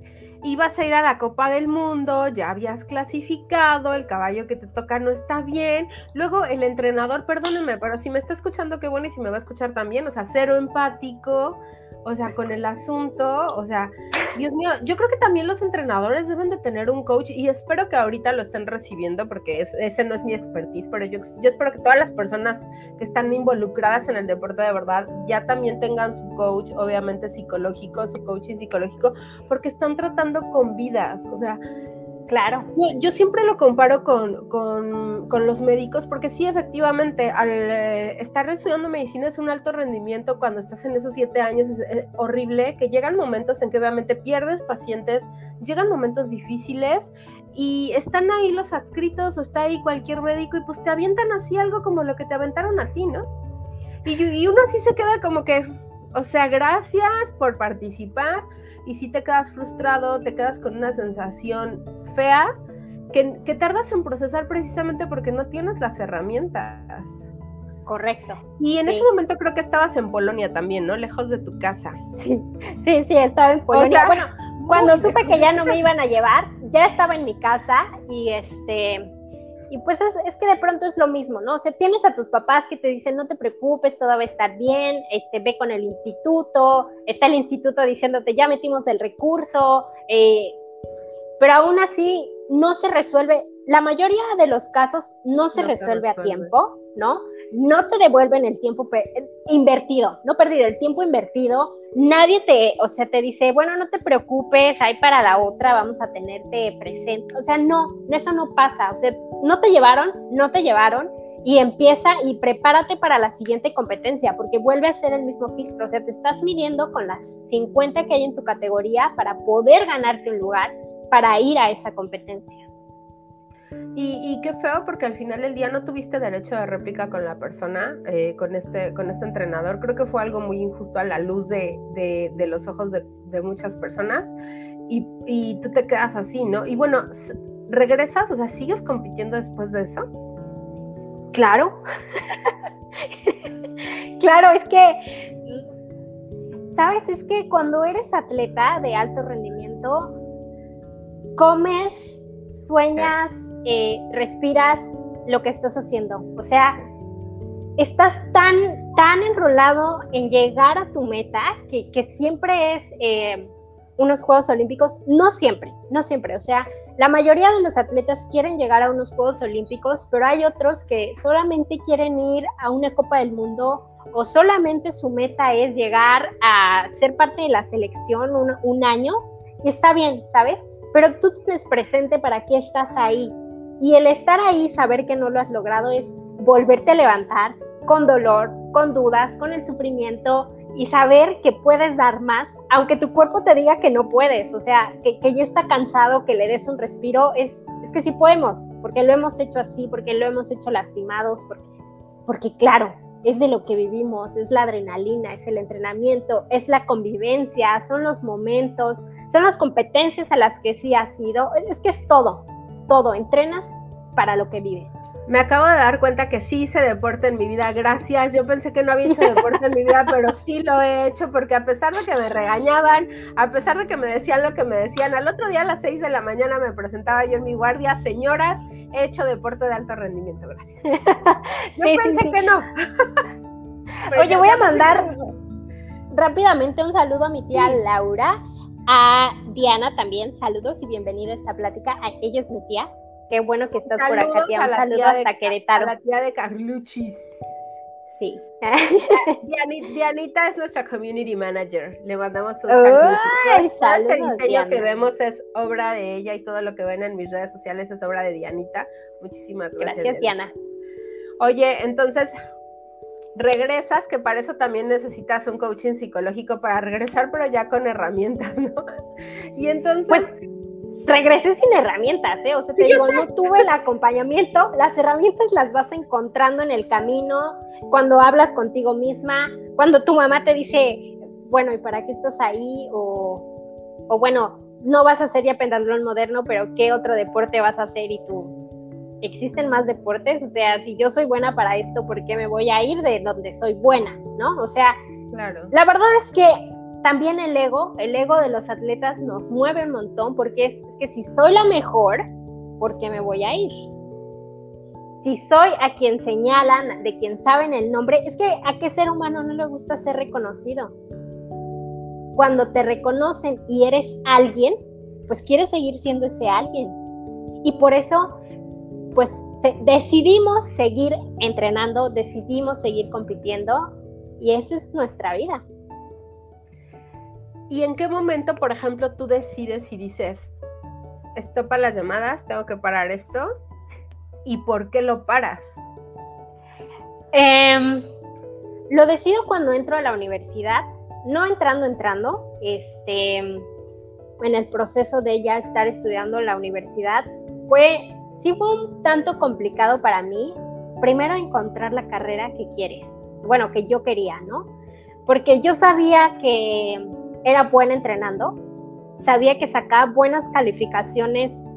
ibas a ir a la Copa del Mundo, ya habías clasificado, el caballo que te toca no está bien. Luego el entrenador, perdóneme, pero si me está escuchando, qué bueno, y si me va a escuchar también, o sea, cero empático, o sea, con el asunto, o sea, Dios mío, yo creo que también los entrenadores deben de tener un coach y espero que ahorita lo estén recibiendo porque ese no es mi expertise, pero yo, yo espero que todas las personas que están involucradas en el deporte de verdad ya también tengan su coach, obviamente psicológico, su coaching psicológico, porque están tratando con vidas, o sea, Claro. Yo, siempre lo comparo con, los médicos, porque sí, efectivamente, al eh, estar estudiando medicina es un alto rendimiento cuando estás en esos siete años, es, es horrible, que llegan momentos en que obviamente pierdes pacientes, llegan momentos difíciles y están ahí los adscritos o está ahí cualquier médico y pues te avientan así algo como lo que te aventaron a ti, ¿no? Y uno así se queda como que, o sea, gracias por participar y si te quedas frustrado, te quedas con una sensación fea que, que tardas en procesar precisamente porque no tienes las herramientas. Correcto. Y en ese momento creo que estabas en Polonia también, ¿no? Lejos de tu casa. Sí, sí, sí, estaba en Polonia. bueno, cuando supe que ya no me iban a llevar, ya estaba en mi casa y este y pues es, que de pronto es lo mismo, ¿no? O sea, tienes a tus papás que te dicen, no te preocupes, todo va a estar bien, este, ve con el instituto, está el instituto diciéndote, ya metimos el recurso, eh, pero aún así no se resuelve, la mayoría de los casos no se, resuelve, a tiempo, ¿no? No te devuelven el tiempo invertido, no perdido, el tiempo invertido, nadie te, o sea, te dice, bueno, no te preocupes, hay para la otra, vamos a tenerte presente, o sea, no, eso no pasa, o sea, no te llevaron, no te llevaron, y empieza y prepárate para la siguiente competencia, porque vuelve a ser el mismo filtro, o sea, te estás midiendo con las 50 que hay en tu categoría para poder ganarte un lugar, para ir a esa competencia. Y, qué feo porque al final del día no tuviste derecho de réplica con la persona, eh, con, este, con este entrenador. Creo que fue algo muy injusto a la luz de, de, los ojos de, de, muchas personas y, y, tú te quedas así, ¿no? Y bueno, ¿regresas? O sea, ¿sigues compitiendo después de eso? Claro. claro, es que, ¿sabes? Es que cuando eres atleta de alto rendimiento, comes, sueñas, eh, respiras lo que estás haciendo. O sea, estás tan, tan enrolado en llegar a tu meta que, siempre es, eh, unos Juegos Olímpicos, no siempre, no siempre, o sea, la mayoría de los atletas quieren llegar a unos Juegos Olímpicos, pero hay otros que solamente quieren ir a una Copa del Mundo o solamente su meta es llegar a ser parte de la selección un, año, y está bien, ¿sabes? Pero tú tienes presente para qué estás ahí. Y el estar ahí, saber que no lo has logrado, es volverte a levantar con dolor, con dudas, con el sufrimiento y saber que puedes dar más, aunque tu cuerpo te diga que no puedes, o sea, que, ya está cansado, que le des un respiro, es, es que sí podemos, porque lo hemos hecho así, porque lo hemos hecho lastimados, porque, porque claro, es de lo que vivimos, es la adrenalina, es el entrenamiento, es la convivencia, son los momentos, son las competencias a las que sí has ido, es que es todo, todo, entrenas para lo que vives. Me acabo de dar cuenta que sí hice deporte en mi vida, gracias. Yo pensé que no había hecho deporte en mi vida, pero sí lo he hecho porque a pesar de que me regañaban, a pesar de que me decían lo que me decían, al otro día a las 6 de la mañana me presentaba yo en mi guardia, señoras, he hecho deporte de alto rendimiento, gracias. Yo pensé que no. Oye, voy a mandar rápidamente un saludo a mi tía Laura, a Diana también, saludos y bienvenida a esta plática. Ella es mi tía, Qué bueno que estás por acá, tía. Un saludo hasta Querétaro. A la tía de Carluchis. Sí. Dianita es nuestra community manager. Le mandamos un saludo. este diseño que vemos es obra de ella y todo lo que ven en mis redes sociales es obra de Dianita. Muchísimas gracias. Gracias, Diana. Oye, entonces, regresas, que para eso también necesitas un coaching psicológico para regresar, pero ya con herramientas, ¿no? Y entonces... Pues, regresé sin herramientas, ¿eh? O sea, te digo, no tuve el acompañamiento, las herramientas las vas encontrando en el camino, cuando hablas contigo misma, cuando tu mamá te dice, bueno, ¿y para qué estás ahí? O, o bueno, no vas a hacer ya pentatlón moderno, pero ¿qué otro deporte vas a hacer? Y tú, ¿existen más deportes? O sea, si yo soy buena para esto, ¿por qué me voy a ir de donde soy buena? ¿No? O sea, claro. la verdad es que también el ego, el ego de los atletas nos mueve un montón porque es, que si soy la mejor, ¿por qué me voy a ir? Si soy a quien señalan, de quien saben el nombre, es que a qué ser humano no le gusta ser reconocido. Cuando te reconocen y eres alguien, pues quieres seguir siendo ese alguien. Y por eso, pues decidimos seguir entrenando, decidimos seguir compitiendo y esa es nuestra vida. ¿Y en qué momento, por ejemplo, tú decides y dices, estopa las llamadas, tengo que parar esto? ¿Y por qué lo paras? Em, lo decido cuando entro a la universidad, no entrando, entrando, este, en el proceso de ya estar estudiando en la universidad, fue, sí fue un tanto complicado para mí, primero encontrar la carrera que quieres, bueno, que yo quería, ¿no? Porque yo sabía que era buena entrenando, sabía que sacaba buenas calificaciones,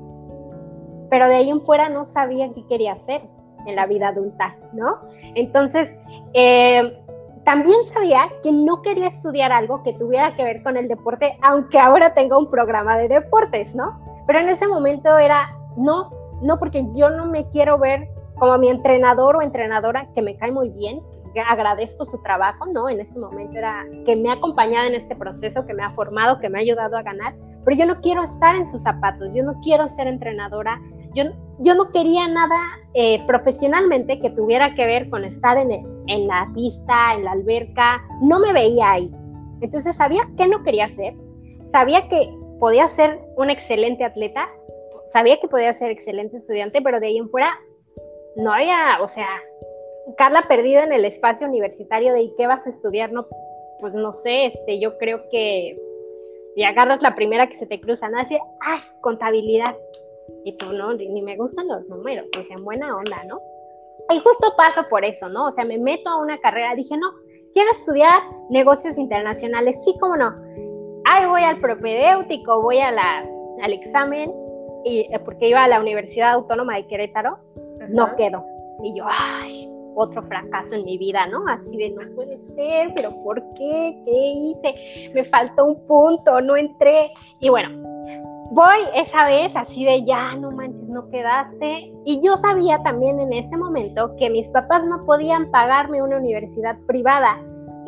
pero de ahí en fuera no sabía qué quería hacer en la vida adulta, ¿no? Entonces, eh, también sabía que no quería estudiar algo que tuviera que ver con el deporte, aunque ahora tenga un programa de deportes, ¿no? Pero en ese momento era, no, no, porque yo no me quiero ver como mi entrenador o entrenadora, que me cae muy bien, agradezco su trabajo, ¿no? En ese momento era que me ha acompañado en este proceso, que me ha formado, que me ha ayudado a ganar, pero yo no quiero estar en sus zapatos, yo no quiero ser entrenadora, yo, yo no quería nada eh, profesionalmente que tuviera que ver con estar en, en la pista, en la alberca, no me veía ahí. Entonces sabía que no quería hacer, sabía que podía ser un excelente atleta, sabía que podía ser excelente estudiante, pero de ahí en fuera no había, o sea, Carla perdida en el espacio universitario de ¿y qué vas a estudiar? No, pues no sé, este, yo creo que y agarras la primera que se te cruza, ¿no? Así, ¡ay! Contabilidad. Y tú, no, ni me gustan los números, o sea, en buena onda, ¿no? Y justo paso por eso, ¿no? O sea, me meto a una carrera, dije, no, quiero estudiar negocios internacionales, sí, cómo no. Ay, voy al propedéutico, voy a la, al examen, y, eh, porque iba a la Universidad Autónoma de Querétaro, no quedo. Y yo, ay, otro fracaso en mi vida, ¿no? Así de no puede ser, pero ¿por qué? ¿Qué hice? Me faltó un punto, no entré. Y bueno, voy esa vez así de ya, no manches, no quedaste. Y yo sabía también en ese momento que mis papás no podían pagarme una universidad privada.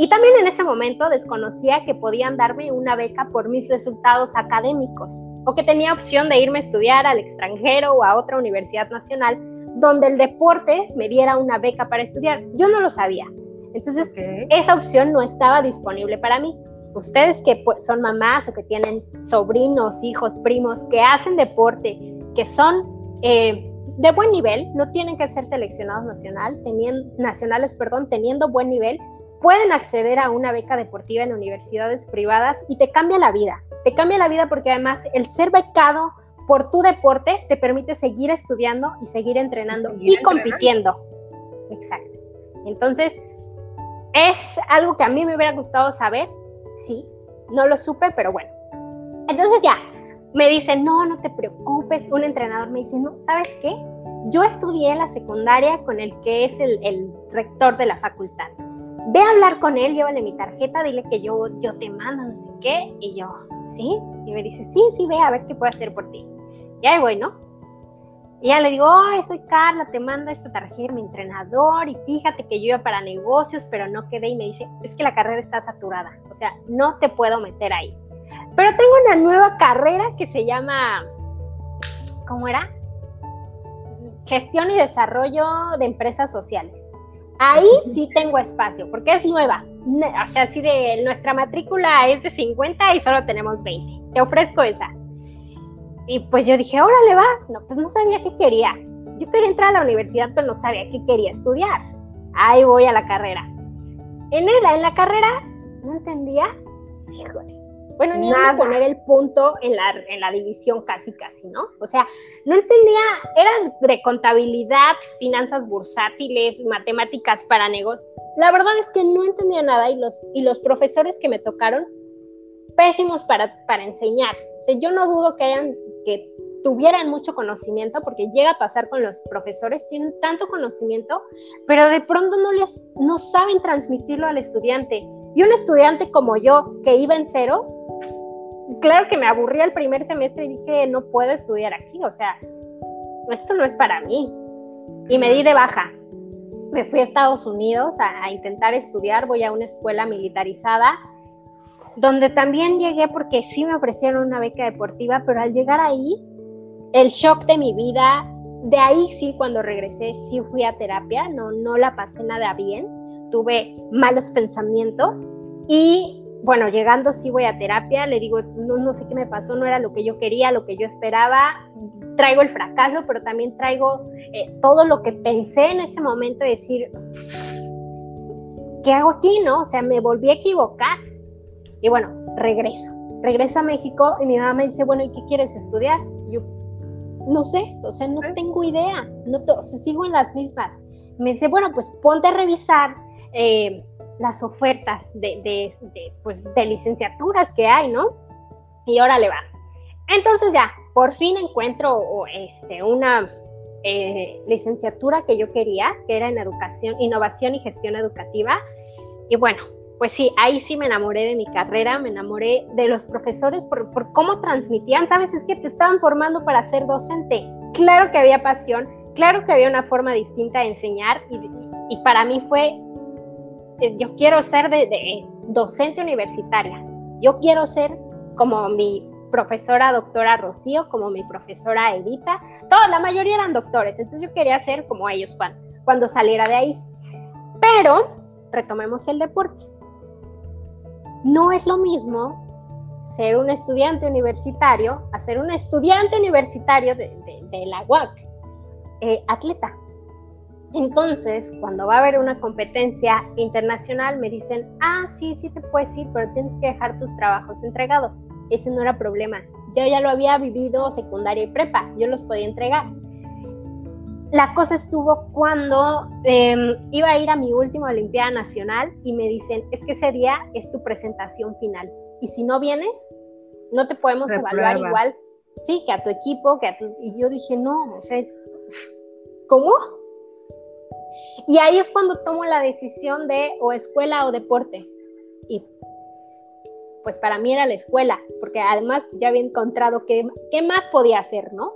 Y también en ese momento desconocía que podían darme una beca por mis resultados académicos o que tenía opción de irme a estudiar al extranjero o a otra universidad nacional donde el deporte me diera una beca para estudiar. Yo no lo sabía. Entonces, esa opción no estaba disponible para mí. Ustedes que son mamás o que tienen sobrinos, hijos, primos, que hacen deporte, que son eh, de buen nivel, no tienen que ser seleccionados nacional, teniendo, nacionales, perdón, teniendo buen nivel, pueden acceder a una beca deportiva en universidades privadas y te cambia la vida. Te cambia la vida porque además el ser becado por tu deporte te permite seguir estudiando y seguir entrenando y, compitiendo. Exacto. Entonces, es algo que a mí me hubiera gustado saber, sí, no lo supe, pero bueno. Entonces ya, me dice, no, no te preocupes, un entrenador me dice, no, ¿sabes qué? Yo estudié la secundaria con el que es el, el rector de la facultad. Ve a hablar con él, llévale mi tarjeta, dile que yo, yo te mando, no sé qué. Y yo, ¿sí? Y me dice, sí, sí, ve a ver qué puedo hacer por ti. Y ahí voy, ¿no? Y ya le digo, ay, soy Carla, te mando esta tarjeta, mi entrenador, y fíjate que yo iba para negocios, pero no quedé. Y me dice, es que la carrera está saturada, o sea, no te puedo meter ahí. Pero tengo una nueva carrera que se llama, ¿cómo era? Gestión y desarrollo de empresas sociales. Ahí sí tengo espacio, porque es nueva. O sea, así de nuestra matrícula es de 50 y solo tenemos 20. Te ofrezco esa. Y pues yo dije, órale va. No, pues no sabía qué quería. Yo quería entrar a la universidad, pero no sabía qué quería estudiar. Ahí voy a la carrera. En, en la carrera no entendía, híjole, bueno, ni a poner el punto en la, en la división casi, casi, ¿no? O sea, no entendía, era de contabilidad, finanzas bursátiles, matemáticas para negocios. La verdad es que no entendía nada y los, y los profesores que me tocaron, pésimos para, para enseñar. O sea, yo no dudo que hayan, que tuvieran mucho conocimiento, porque llega a pasar con los profesores, tienen tanto conocimiento, pero de pronto no les, no saben transmitirlo al estudiante. Y un estudiante como yo, que iba en ceros, claro que me aburría el primer semestre y dije, no puedo estudiar aquí, o sea, esto no es para mí. Y me di de baja. Me fui a Estados Unidos a, a intentar estudiar, voy a una escuela militarizada, donde también llegué porque sí me ofrecieron una beca deportiva, pero al llegar ahí, el shock de mi vida, de ahí sí, cuando regresé, sí fui a terapia, no, no la pasé nada bien tuve malos pensamientos y bueno, llegando sí voy a terapia, le digo, no, no sé qué me pasó, no era lo que yo quería, lo que yo esperaba, traigo el fracaso, pero también traigo eh, todo lo que pensé en ese momento, decir, ¿qué hago aquí, no? O sea, me volví a equivocar. Y bueno, regreso, regreso a México y mi mamá me dice, bueno, ¿y qué quieres estudiar? Y yo, no sé, o sea, no tengo idea, no o sea, sigo en las mismas. Me dice, bueno, pues ponte a revisar eh, las ofertas de, pues, de, licenciaturas que hay, ¿no? Y ahora le va. Entonces ya, por fin encuentro este, una eh, licenciatura que yo quería, que era en educación, innovación y gestión educativa. Y bueno, pues sí, ahí sí me enamoré de mi carrera, me enamoré de los profesores por, por cómo transmitían, sabes, es que te estaban formando para ser docente. Claro que había pasión, claro que había una forma distinta de enseñar y, y para mí fue yo quiero ser docente universitaria, yo quiero ser como mi profesora doctora Rocío, como mi profesora Edita, toda la mayoría eran doctores, entonces yo quería ser como ellos cuando, saliera de ahí. Pero retomemos el deporte. No es lo mismo ser un estudiante universitario a un estudiante universitario de, la UAC, eh, atleta. Entonces, cuando va a haber una competencia internacional, me dicen, ah, sí, sí te puedes ir, pero tienes que dejar tus trabajos entregados. Ese no era problema. Yo ya lo había vivido secundaria y prepa, yo los podía entregar. La cosa estuvo cuando em, iba a ir a mi última Olimpiada Nacional y me dicen, es que ese día es tu presentación final. Y si no vienes, no te podemos evaluar igual, sí, que a tu equipo, que a tus... Y yo dije, no, o sea, es... ¿Cómo? Y ahí es cuando tomo la decisión de o escuela o deporte. Y pues para mí era la escuela, porque además ya había encontrado qué, qué más podía hacer, ¿no?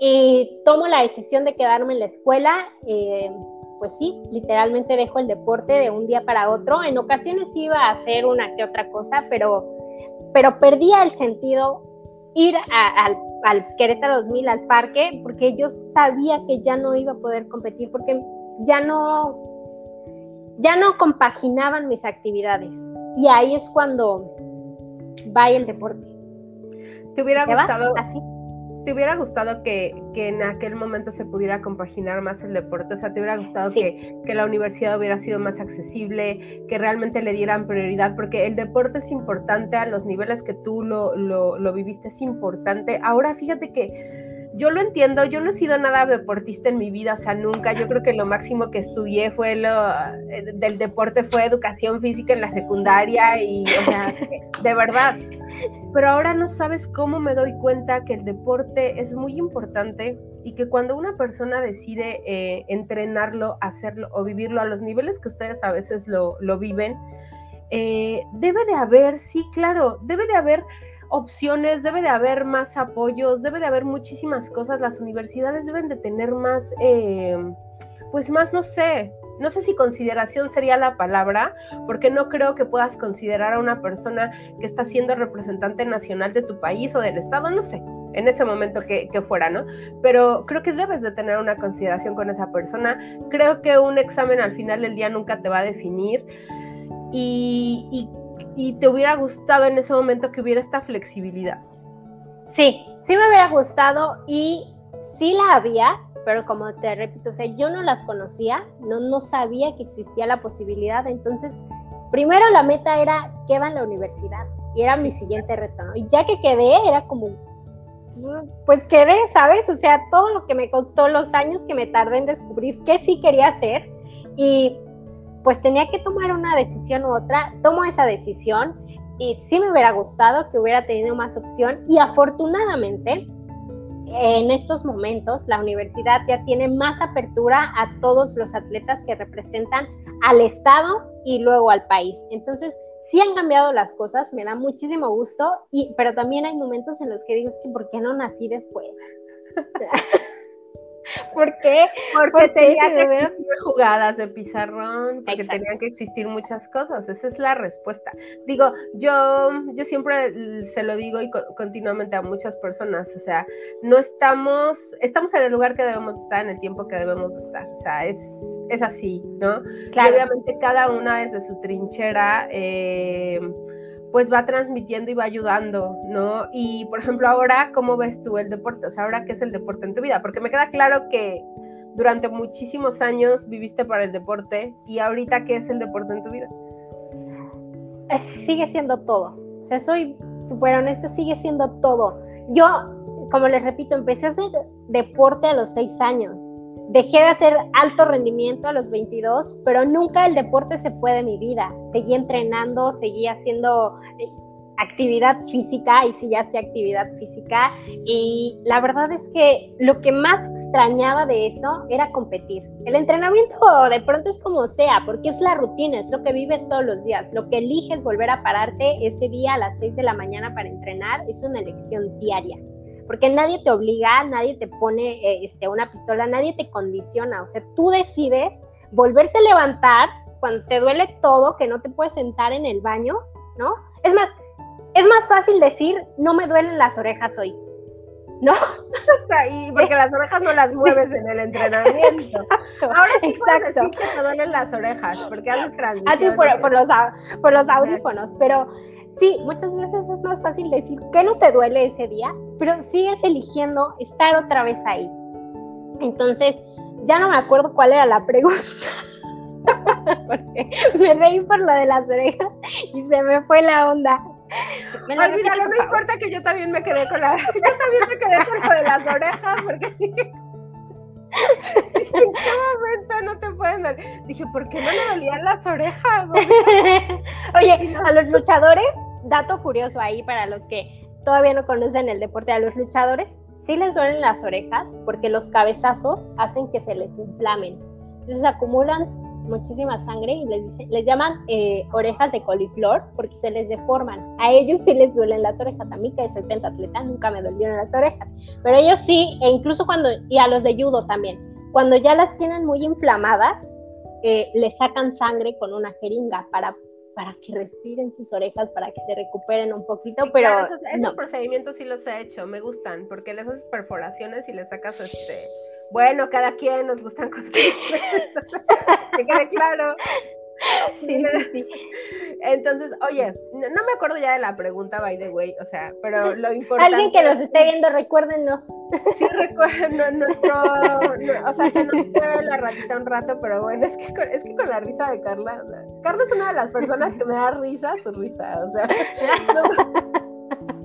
Y tomo la decisión de quedarme en la escuela, eh, pues sí, literalmente dejo el deporte de un día para otro. En ocasiones iba a hacer una que otra cosa, pero, pero perdía el sentido ir al, al Querétaro 2000, al parque, porque yo sabía que ya no iba a poder competir, porque ya no, ya no compaginaban mis actividades. Y ahí es cuando va el deporte. ¿Te hubiera gustado? ¿Te hubiera gustado que, en aquel momento se pudiera compaginar más el deporte? O sea, ¿te hubiera gustado que, la universidad hubiera sido más accesible, que realmente le dieran prioridad? Porque el deporte es importante a los niveles que tú lo, lo, viviste, es importante. Ahora, fíjate que yo lo entiendo, yo no he sido nada deportista en mi vida, o sea, nunca. Yo creo que lo máximo que estudié fue lo eh, del deporte fue educación física en la secundaria y, o sea, de verdad pero ahora no sabes cómo me doy cuenta que el deporte es muy importante y que cuando una persona decide eh, entrenarlo, hacerlo o vivirlo a los niveles que ustedes a veces lo, viven, eh, debe de haber, sí, claro, debe de haber opciones, debe de haber más apoyos, debe de haber muchísimas cosas. Las universidades deben de tener más, eh, pues más, no sé, no sé si consideración sería la palabra, porque no creo que puedas considerar a una persona que está siendo representante nacional de tu país o del Estado, no sé, en ese momento que, fuera, ¿no? Pero creo que debes de tener una consideración con esa persona. Creo que un examen al final del día nunca te va a definir y, y te hubiera gustado en ese momento que hubiera esta flexibilidad. Sí, sí me hubiera gustado y sí la había, pero como te repito, o sea, yo no las conocía, no, no sabía que existía la posibilidad, entonces, primero la meta era, queda en la universidad, y era mi siguiente reto, ¿no? Y ya que quedé, era como, pues quedé, ¿sabes? O sea, todo lo que me costó los años que me tardé en descubrir qué sí quería hacer, y pues tenía que tomar una decisión u otra, tomo esa decisión, y sí me hubiera gustado que hubiera tenido más opción, y afortunadamente, en estos momentos la universidad ya tiene más apertura a todos los atletas que representan al Estado y luego al país. Entonces, sí han cambiado las cosas, me da muchísimo gusto, y, pero también hay momentos en los que digo, que ¿por qué no nací después? ¿Por qué? Porque tenían que existir jugadas de pizarrón, porque tenían que existir muchas cosas. Esa es la respuesta. Digo, yo, yo siempre se lo digo y continuamente a muchas personas, o sea, no estamos, estamos en el lugar que debemos estar, en el tiempo que debemos estar. O sea, es, es así, ¿no? Y obviamente cada una desde su trinchera. Eh, pues va transmitiendo y va ayudando, ¿no? Y por ejemplo, ahora, ¿cómo ves tú el deporte? O sea, ahora, ¿qué es el deporte en tu vida? Porque me queda claro que durante muchísimos años viviste para el deporte y ahorita, ¿qué es el deporte en tu vida? sigue siendo todo. O sea, soy súper honesta, sigue siendo todo. Yo, como les repito, empecé a hacer deporte a los seis años Dejé de hacer alto rendimiento a los 22, pero nunca el deporte se fue de mi vida. Seguí entrenando, seguí haciendo eh, actividad física y sí ya hacía actividad física y la verdad es que lo que más extrañaba de eso era competir. El entrenamiento de pronto es como sea, porque es la rutina, es lo que vives todos los días. Lo que eliges volver a pararte ese día a las 6 de la mañana para entrenar es una elección diaria porque nadie te obliga, nadie te pone eh, este, una pistola, nadie te condiciona, o sea, tú decides volverte a levantar cuando te duele todo, que no te puedes sentar en el baño, ¿no? Es más, es más fácil decir, no me duelen las orejas hoy, ¿no? O sea, y porque las orejas no las mueves en el entrenamiento. Ahora sí Exacto. decir que te duelen las orejas, porque haces transmisiones. Así por, por, los, por los audífonos, pero sí, muchas veces es más fácil decir que no te duele ese día, pero sigues eligiendo estar otra vez ahí. Entonces, ya no me acuerdo cuál era la pregunta. Porque me reí por lo de las orejas y se me fue la onda. Olvídalo, no importa que yo también me quedé con la. Yo también me quedé con lo de las orejas, porque dije. ¿En qué momento no te pueden dar? Dije, ¿por qué no le dolían las orejas? Oye, a los luchadores, dato curioso ahí para los que todavía no conocen el deporte, a los luchadores sí les duelen las orejas porque los cabezazos hacen que se les inflamen. Entonces acumulan muchísima sangre y les, les llaman eh, orejas de coliflor porque se les deforman. A ellos sí les duelen las orejas. A mí que soy pentatleta nunca me dolieron las orejas. Pero ellos sí, e incluso cuando, y a los de judo también. cuando ya las tienen muy inflamadas, eh, le sacan sangre con una jeringa para, para que respiren sus orejas, para que se recuperen un poquito, pero esos, procedimientos sí los he hecho, me gustan, porque le haces perforaciones y le sacas este... Bueno, cada quien nos gustan cosas. que quede claro. Sí, sí, Entonces, oye, no, me acuerdo ya de la pregunta, by the way, o sea, pero lo importante... Alguien que nos esté viendo, recuérdenos. Sí, recuerden nuestro... o sea, se nos fue la ratita un rato, pero bueno, es que, con, es que con la risa de Carla, Carla es una de las personas que me da risa su risa, o sea...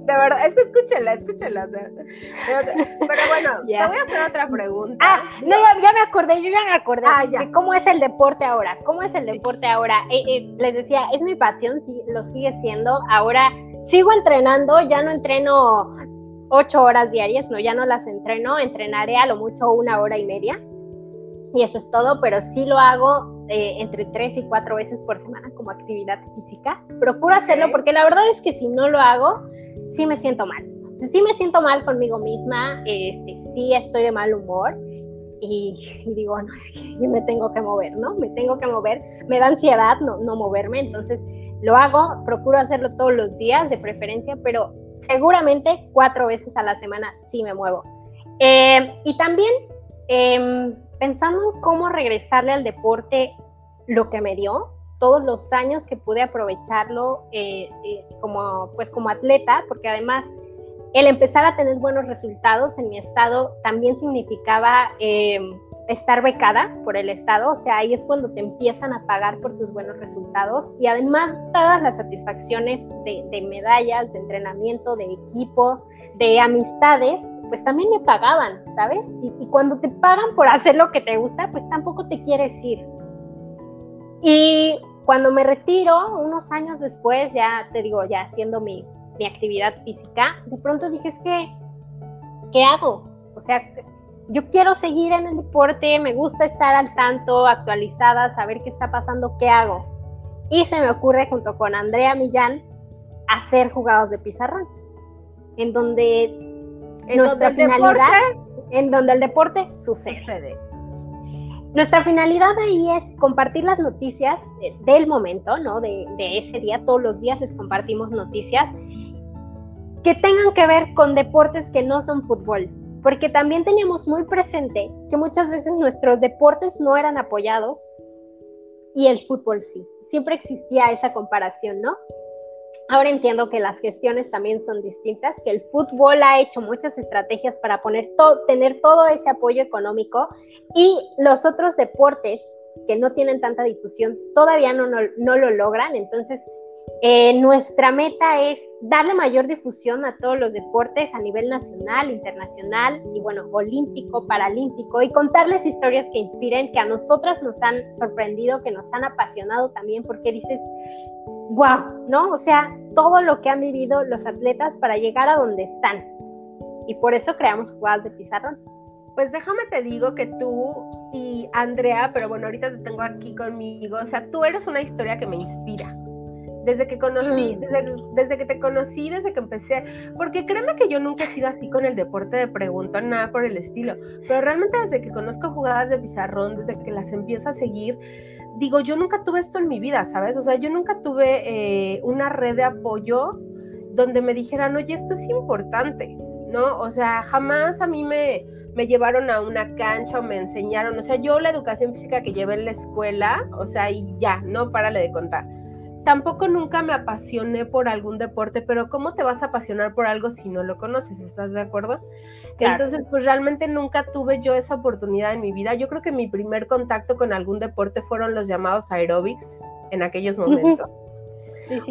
de verdad, es que escúchenla, escúchenla. pero, bueno, te voy a hacer otra pregunta. Ah, no, ya, me acordé, yo ya me acordé ah, de cómo es el deporte ahora. ¿Cómo es el deporte ahora? Eh, eh, les decía, es mi pasión, sí, lo sigue siendo. Ahora sigo entrenando, ya no entreno ocho horas diarias, no, ya no las entreno, entrenaré a lo mucho una hora y media. Y eso es todo, pero sí lo hago eh, entre tres y cuatro veces por semana como actividad física. Procuro hacerlo porque la verdad es que si no lo hago, sí me siento mal. Sí me siento mal conmigo misma, este, sí estoy de mal humor y, digo, no, es que yo me tengo que mover, ¿no? Me tengo que mover, me da ansiedad no, no moverme, entonces lo hago, procuro hacerlo todos los días de preferencia, pero seguramente cuatro veces a la semana sí me muevo. Eh, y también em, pensando en cómo regresarle al deporte lo que me dio, todos los años que pude aprovecharlo eh, eh, como, pues como atleta, porque además el empezar a tener buenos resultados en mi estado también significaba em, estar becada por el estado, o sea, ahí es cuando te empiezan a pagar por tus buenos resultados y además todas las satisfacciones de, medallas, de entrenamiento, de equipo, de amistades, pues también me pagaban, ¿sabes? Y, cuando te pagan por hacer lo que te gusta, pues tampoco te quieres ir. Y cuando me retiro, unos años después, ya te digo, ya haciendo mi, mi actividad física, de pronto dije, es que, ¿qué hago? O sea, yo quiero seguir en el deporte, me gusta estar al tanto, actualizada, saber qué está pasando, ¿qué hago? Y se me ocurre junto con Andrea Millán hacer jugados de pizarrón, en donde ¿En nuestra finalidad, en donde el deporte sucede. Nuestra finalidad ahí es compartir las noticias del momento, ¿no? De, ese día, todos los días les compartimos noticias que tengan que ver con deportes que no son fútbol, porque también teníamos muy presente que muchas veces nuestros deportes no eran apoyados y el fútbol sí. Siempre existía esa comparación, ¿no? Ahora entiendo que las gestiones también son distintas, que el fútbol ha hecho muchas estrategias para poner tener todo ese apoyo económico y los otros deportes que no tienen tanta difusión todavía no, no, lo logran. Entonces, eh, nuestra meta es darle mayor difusión a todos los deportes a nivel nacional, internacional y bueno, olímpico, paralímpico y contarles historias que inspiren, que a nosotras nos han sorprendido, que nos han apasionado también, porque dices, wow, ¿no? O sea, todo lo que han vivido los atletas para llegar a donde están. Y por eso creamos jugadas de pizarrón. Pues déjame te digo que tú y Andrea, pero bueno, ahorita te tengo aquí conmigo, o sea, tú eres una historia que me inspira. Desde que conocí, mm. desde, desde, que te conocí, desde que empecé, porque créeme que yo nunca he sido así con el deporte de pregunta, nada por el estilo, pero realmente desde que conozco jugadas de pizarrón, desde que las empiezo a seguir, digo, yo nunca tuve esto en mi vida, ¿sabes? O sea, yo nunca tuve eh, una red de apoyo donde me dijeran, oye, esto es importante, ¿no? O sea, jamás a mí me, me llevaron a una cancha o me enseñaron, o sea, yo la educación física que llevé en la escuela, o sea, y ya, no, párale de contar tampoco nunca me apasioné por algún deporte, pero ¿cómo te vas a apasionar por algo si no lo conoces? ¿Estás de acuerdo? Entonces, pues realmente nunca tuve yo esa oportunidad en mi vida. Yo creo que mi primer contacto con algún deporte fueron los llamados aerobics en aquellos momentos.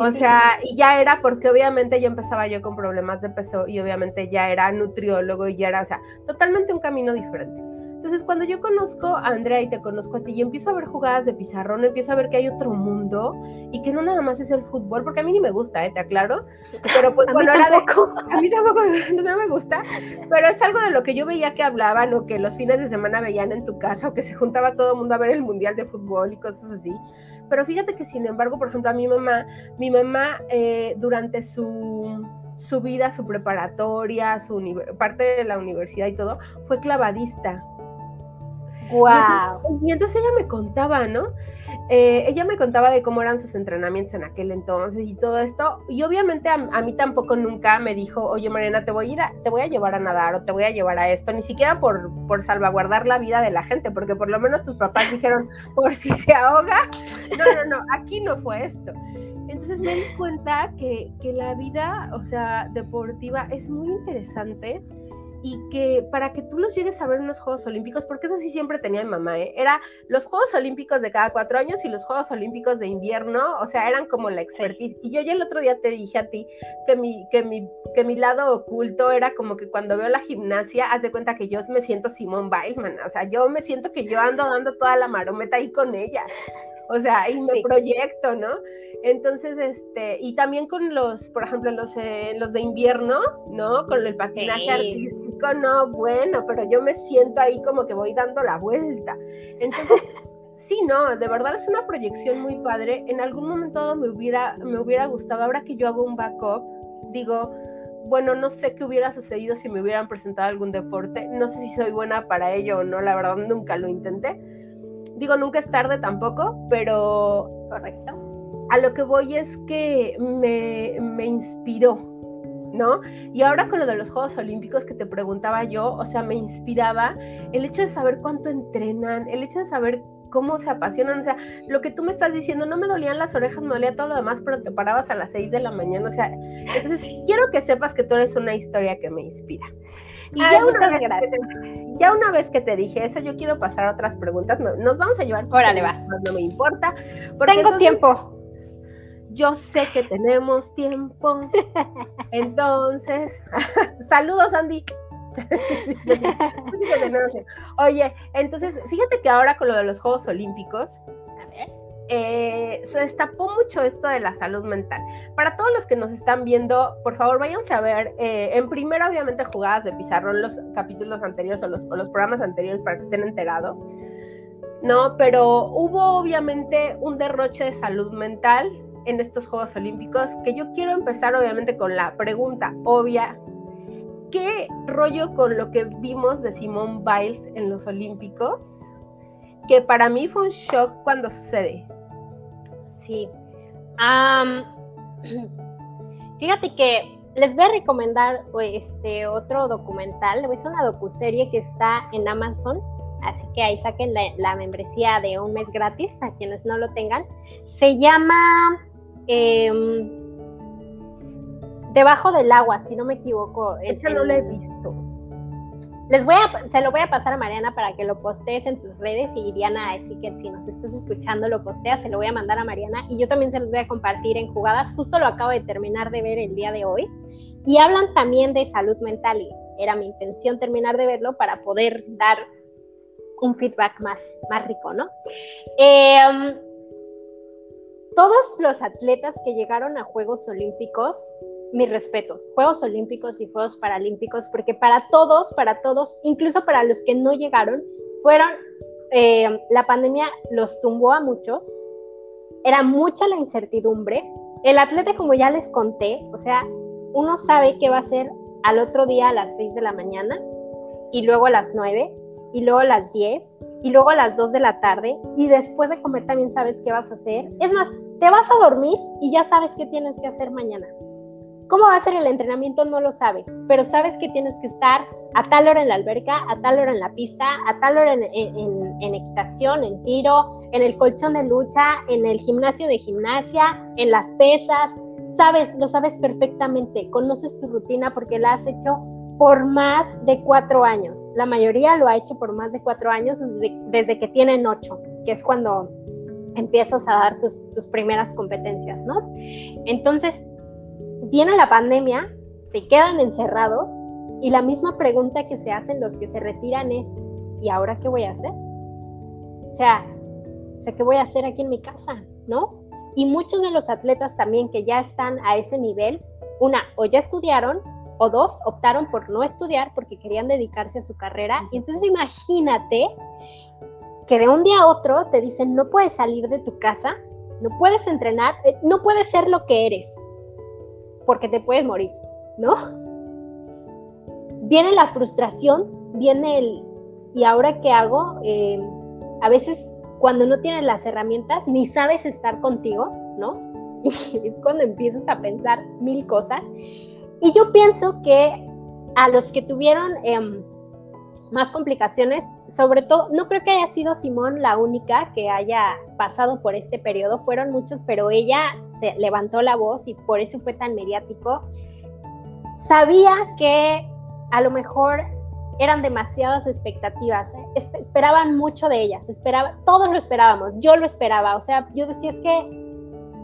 o sea, y ya era porque obviamente yo empezaba yo con problemas de peso y obviamente ya era nutriólogo y ya era, o sea, totalmente un camino diferente. Entonces, cuando yo conozco a Andrea y te conozco a ti y empiezo a ver jugadas de pizarrón, empiezo a ver que hay otro mundo y que no nada más es el fútbol, porque a mí ni me gusta, ¿eh? te aclaro. Pero pues bueno, era de. A mí tampoco no me gusta, pero es algo de lo que yo veía que hablaban o que los fines de semana veían en tu casa o que se juntaba todo el mundo a ver el mundial de fútbol y cosas así. Pero fíjate que, sin embargo, por ejemplo, a mi mamá, mi mamá eh, durante su su vida, su preparatoria, su parte de la universidad y todo, fue clavadista. Wow. Y entonces, ella me contaba, ¿no? Eh, ella me contaba de cómo eran sus entrenamientos en aquel entonces y todo esto. Y obviamente a, mí tampoco nunca me dijo, oye Mariana, te voy a ir a, te voy a llevar a nadar o te voy a llevar a esto, ni siquiera por, por salvaguardar la vida de la gente, porque por lo menos tus papás dijeron, por si se ahoga. No, no, no, aquí no fue esto. Entonces me di cuenta que, que la vida, o sea, deportiva es muy interesante y que para que tú los llegues a ver en los Juegos Olímpicos, porque eso sí siempre tenía mi mamá, ¿eh? era los Juegos Olímpicos de cada cuatro años y los Juegos Olímpicos de invierno, o sea, eran como la expertise. Y yo ya el otro día te dije a ti que mi, que mi, que mi lado oculto era como que cuando veo la gimnasia, haz de cuenta que yo me siento Simone Biles, o sea, yo me siento que yo ando dando toda la marometa ahí con ella. O sea, y me proyecto, ¿no? Entonces, este, y también con los, por ejemplo, los, eh, los de invierno, ¿no? Con el patinaje artístico, no, bueno, pero yo me siento ahí como que voy dando la vuelta. Entonces, sí, no, de verdad es una proyección muy padre. En algún momento me hubiera, me hubiera gustado, ahora que yo hago un backup, digo, bueno, no sé qué hubiera sucedido si me hubieran presentado algún deporte. No sé si soy buena para ello o no, la verdad nunca lo intenté. Digo, nunca es tarde tampoco, pero... Correcto a lo que voy es que me, me inspiró, ¿no? Y ahora con lo de los Juegos Olímpicos que te preguntaba yo, o sea, me inspiraba el hecho de saber cuánto entrenan, el hecho de saber cómo se apasionan, o sea, lo que tú me estás diciendo, no me dolían las orejas, me dolía todo lo demás, pero te parabas a las 6 de la mañana, o sea, entonces quiero que sepas que tú eres una historia que me inspira. Y ya, una vez que te, ya una vez que te dije eso, yo quiero pasar a otras preguntas, nos vamos a llevar. Órale, va. No me importa. Tengo tiempo yo sé que tenemos tiempo. Entonces, saludos, Andy. Oye, entonces, fíjate que ahora con lo de los Juegos Olímpicos, eh, se destapó mucho esto de la salud mental. Para todos los que nos están viendo, por favor, váyanse a ver, eh, en primera, obviamente, jugadas de pizarrón, los capítulos anteriores o los, los programas anteriores para que estén enterados. No, pero hubo obviamente un derroche de salud mental en estos Juegos Olímpicos, que yo quiero empezar obviamente con la pregunta obvia, ¿qué rollo con lo que vimos de Simone Biles en los Olímpicos? Que para mí fue un shock cuando sucede. Sí. fíjate que les voy a recomendar este otro documental, es una docuserie que está en Amazon, así que ahí saquen la, la membresía de un mes gratis a quienes no lo tengan. Se llama Em, debajo del agua, si no me equivoco. Esa no lo he visto. Les voy a, se lo voy a pasar a Mariana para que lo postees en tus redes y Diana, así que si nos estás escuchando lo posteas, se lo voy a mandar a Mariana y yo también se los voy a compartir en jugadas. Justo lo acabo de terminar de ver el día de hoy y hablan también de salud mental y era mi intención terminar de verlo para poder dar un feedback más, más rico, ¿no? Eh, todos los atletas que llegaron a Juegos Olímpicos, mis respetos, Juegos Olímpicos y Juegos Paralímpicos, porque para todos, para todos, incluso para los que no llegaron, fueron, eh, la pandemia los tumbó a muchos, era mucha la incertidumbre. El atleta, como ya les conté, o sea, uno sabe qué va a hacer al otro día a las 6 de la mañana y luego a las 9 y luego a las 10 y luego a las 2 de la tarde y después de comer también sabes qué vas a hacer. Es más, te vas a dormir y ya sabes qué tienes que hacer mañana. ¿Cómo va a ser el entrenamiento? No lo sabes, pero sabes que tienes que estar a tal hora en la alberca, a tal hora en la pista, a tal hora en, en, equitación, en tiro, en el colchón de lucha, en el gimnasio de gimnasia, en las pesas. Sabes, lo sabes perfectamente, conoces tu rutina porque la has hecho por más de cuatro años. La mayoría lo ha hecho por más de cuatro años desde que tienen ocho, que es cuando empiezas a dar tus, primeras competencias, ¿no? Entonces, viene la pandemia, se quedan encerrados y la misma pregunta que se hacen los que se retiran es, ¿y ahora qué voy a hacer? O sea, ¿qué voy a hacer aquí en mi casa? ¿No? Y muchos de los atletas también que ya están a ese nivel, una, o ya estudiaron, o dos, optaron por no estudiar porque querían dedicarse a su carrera. Y entonces imagínate que de un día a otro te dicen no puedes salir de tu casa, no puedes entrenar, eh, no puedes ser lo que eres, porque te puedes morir, ¿no? Viene la frustración, viene el, ¿y ahora qué hago? Eh, a veces cuando no tienes las herramientas ni sabes estar contigo, ¿no? Y es cuando empiezas a pensar mil cosas. Y yo pienso que a los que tuvieron em, más complicaciones, sobre todo, no creo que haya sido Simón la única que haya pasado por este periodo, fueron muchos, pero ella se levantó la voz y por eso fue tan mediático. Sabía que a lo mejor eran demasiadas expectativas, ¿eh? esperaban mucho de ellas, esperaba, todos lo esperábamos, yo lo esperaba, o sea, yo decía es que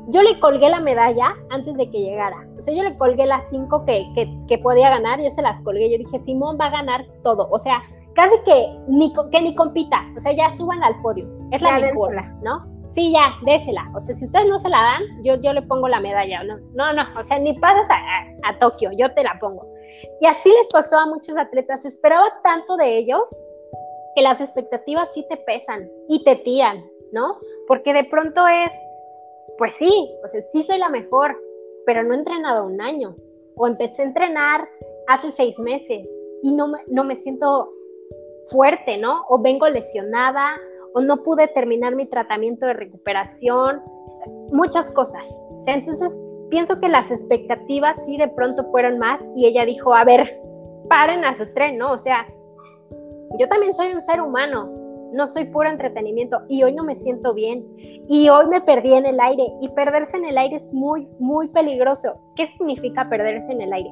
yo le colgué la medalla antes de que llegara, o sea, yo le colgué las cinco que, que, podía ganar, yo se las colgué, yo dije, Simón va a ganar todo, o sea, casi que ni, que ni compita, o sea, ya suban al podio, es la mejor, ¿no? Sí, ya, désela. O sea, si ustedes no se la dan, yo, yo le pongo la medalla. No, no, no. O sea, ni pasas a, a Tokio, yo te la pongo. Y así les pasó a muchos atletas. Se esperaba tanto de ellos que las expectativas sí te pesan y te tiran, ¿no? Porque de pronto es, pues sí, o sea, sí soy la mejor, pero no he entrenado un año. O empecé a entrenar hace seis meses y no me, no me siento fuerte, ¿no? O vengo lesionada, o no pude terminar mi tratamiento de recuperación, muchas cosas. O entonces pienso que las expectativas sí de pronto fueron más y ella dijo, a ver, paren a su tren, ¿no? O sea, yo también soy un ser humano, no soy puro entretenimiento y hoy no me siento bien y hoy me perdí en el aire y perderse en el aire es muy, muy peligroso. ¿Qué significa perderse en el aire?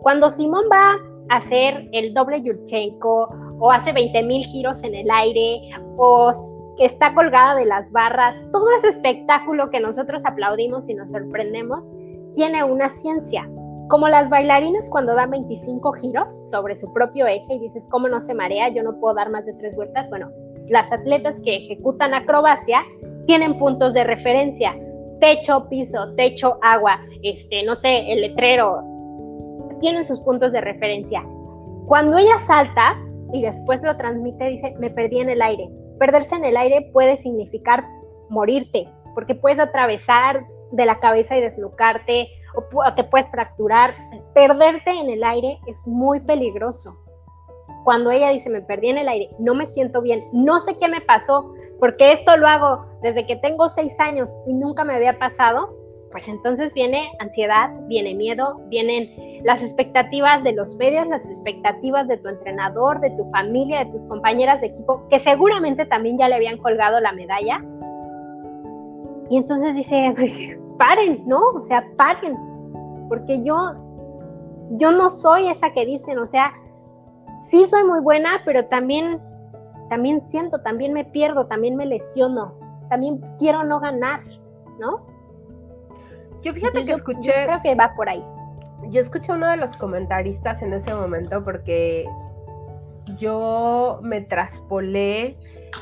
Cuando Simón va hacer el doble Yurchenko o hace 20 mil giros en el aire o que está colgada de las barras, todo ese espectáculo que nosotros aplaudimos y nos sorprendemos, tiene una ciencia. Como las bailarinas cuando dan 25 giros sobre su propio eje y dices, ¿cómo no se marea? Yo no puedo dar más de tres vueltas. Bueno, las atletas que ejecutan acrobacia tienen puntos de referencia. Techo, piso, techo, agua, este, no sé, el letrero. Tienen sus puntos de referencia. Cuando ella salta y después lo transmite, dice, me perdí en el aire. Perderse en el aire puede significar morirte, porque puedes atravesar de la cabeza y deslocarte o te puedes fracturar. Perderte en el aire es muy peligroso. Cuando ella dice, me perdí en el aire, no me siento bien, no sé qué me pasó, porque esto lo hago desde que tengo seis años y nunca me había pasado, pues entonces viene ansiedad, viene miedo, vienen las expectativas de los medios, las expectativas de tu entrenador, de tu familia, de tus compañeras de equipo, que seguramente también ya le habían colgado la medalla. Y entonces dice, paren, ¿no? O sea, paren, porque yo, yo no soy esa que dicen, o sea, sí soy muy buena, pero también, también siento, también me pierdo, también me lesiono, también quiero no ganar, ¿no? Yo fíjate que escuché. creo que va por ahí. Yo escuché a uno de los comentaristas en ese momento porque yo me traspolé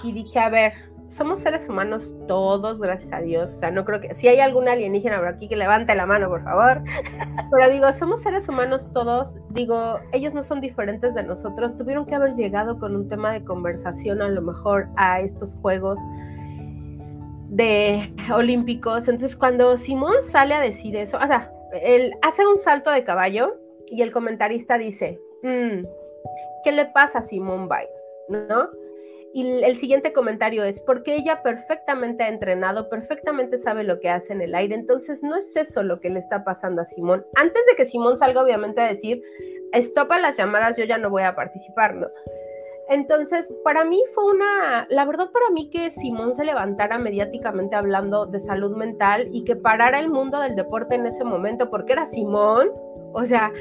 y dije, a ver, somos seres humanos todos, gracias a Dios. O sea, no creo que. Si hay algún alienígena por aquí que levante la mano, por favor. Pero digo, somos seres humanos todos. Digo, ellos no son diferentes de nosotros. Tuvieron que haber llegado con un tema de conversación, a lo mejor, a estos juegos de olímpicos. Entonces, cuando Simón sale a decir eso, o sea, él hace un salto de caballo y el comentarista dice: mm, ¿Qué le pasa a Simón Biles? ¿No? Y el siguiente comentario es, porque ella perfectamente ha entrenado, perfectamente sabe lo que hace en el aire, entonces no es eso lo que le está pasando a Simón. Antes de que Simón salga obviamente a decir, estopa las llamadas, yo ya no voy a participar, ¿no? Entonces, para mí fue una, la verdad para mí que Simón se levantara mediáticamente hablando de salud mental y que parara el mundo del deporte en ese momento, porque era Simón, o sea,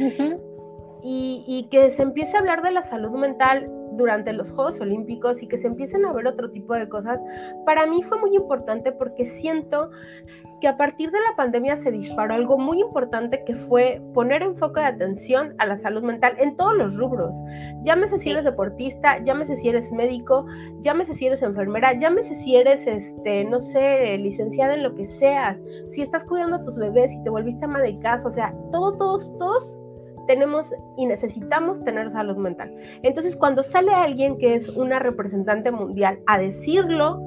y, y que se empiece a hablar de la salud mental durante los Juegos Olímpicos y que se empiecen a ver otro tipo de cosas, para mí fue muy importante porque siento que a partir de la pandemia se disparó algo muy importante que fue poner enfoque de atención a la salud mental en todos los rubros. Llámese si eres deportista, llámese si eres médico, llámese si eres enfermera, llámese si eres, este, no sé, licenciada en lo que seas, si estás cuidando a tus bebés, si te volviste ama de casa, o sea, todos, todos, todos tenemos y necesitamos tener salud mental. Entonces, cuando sale alguien que es una representante mundial a decirlo,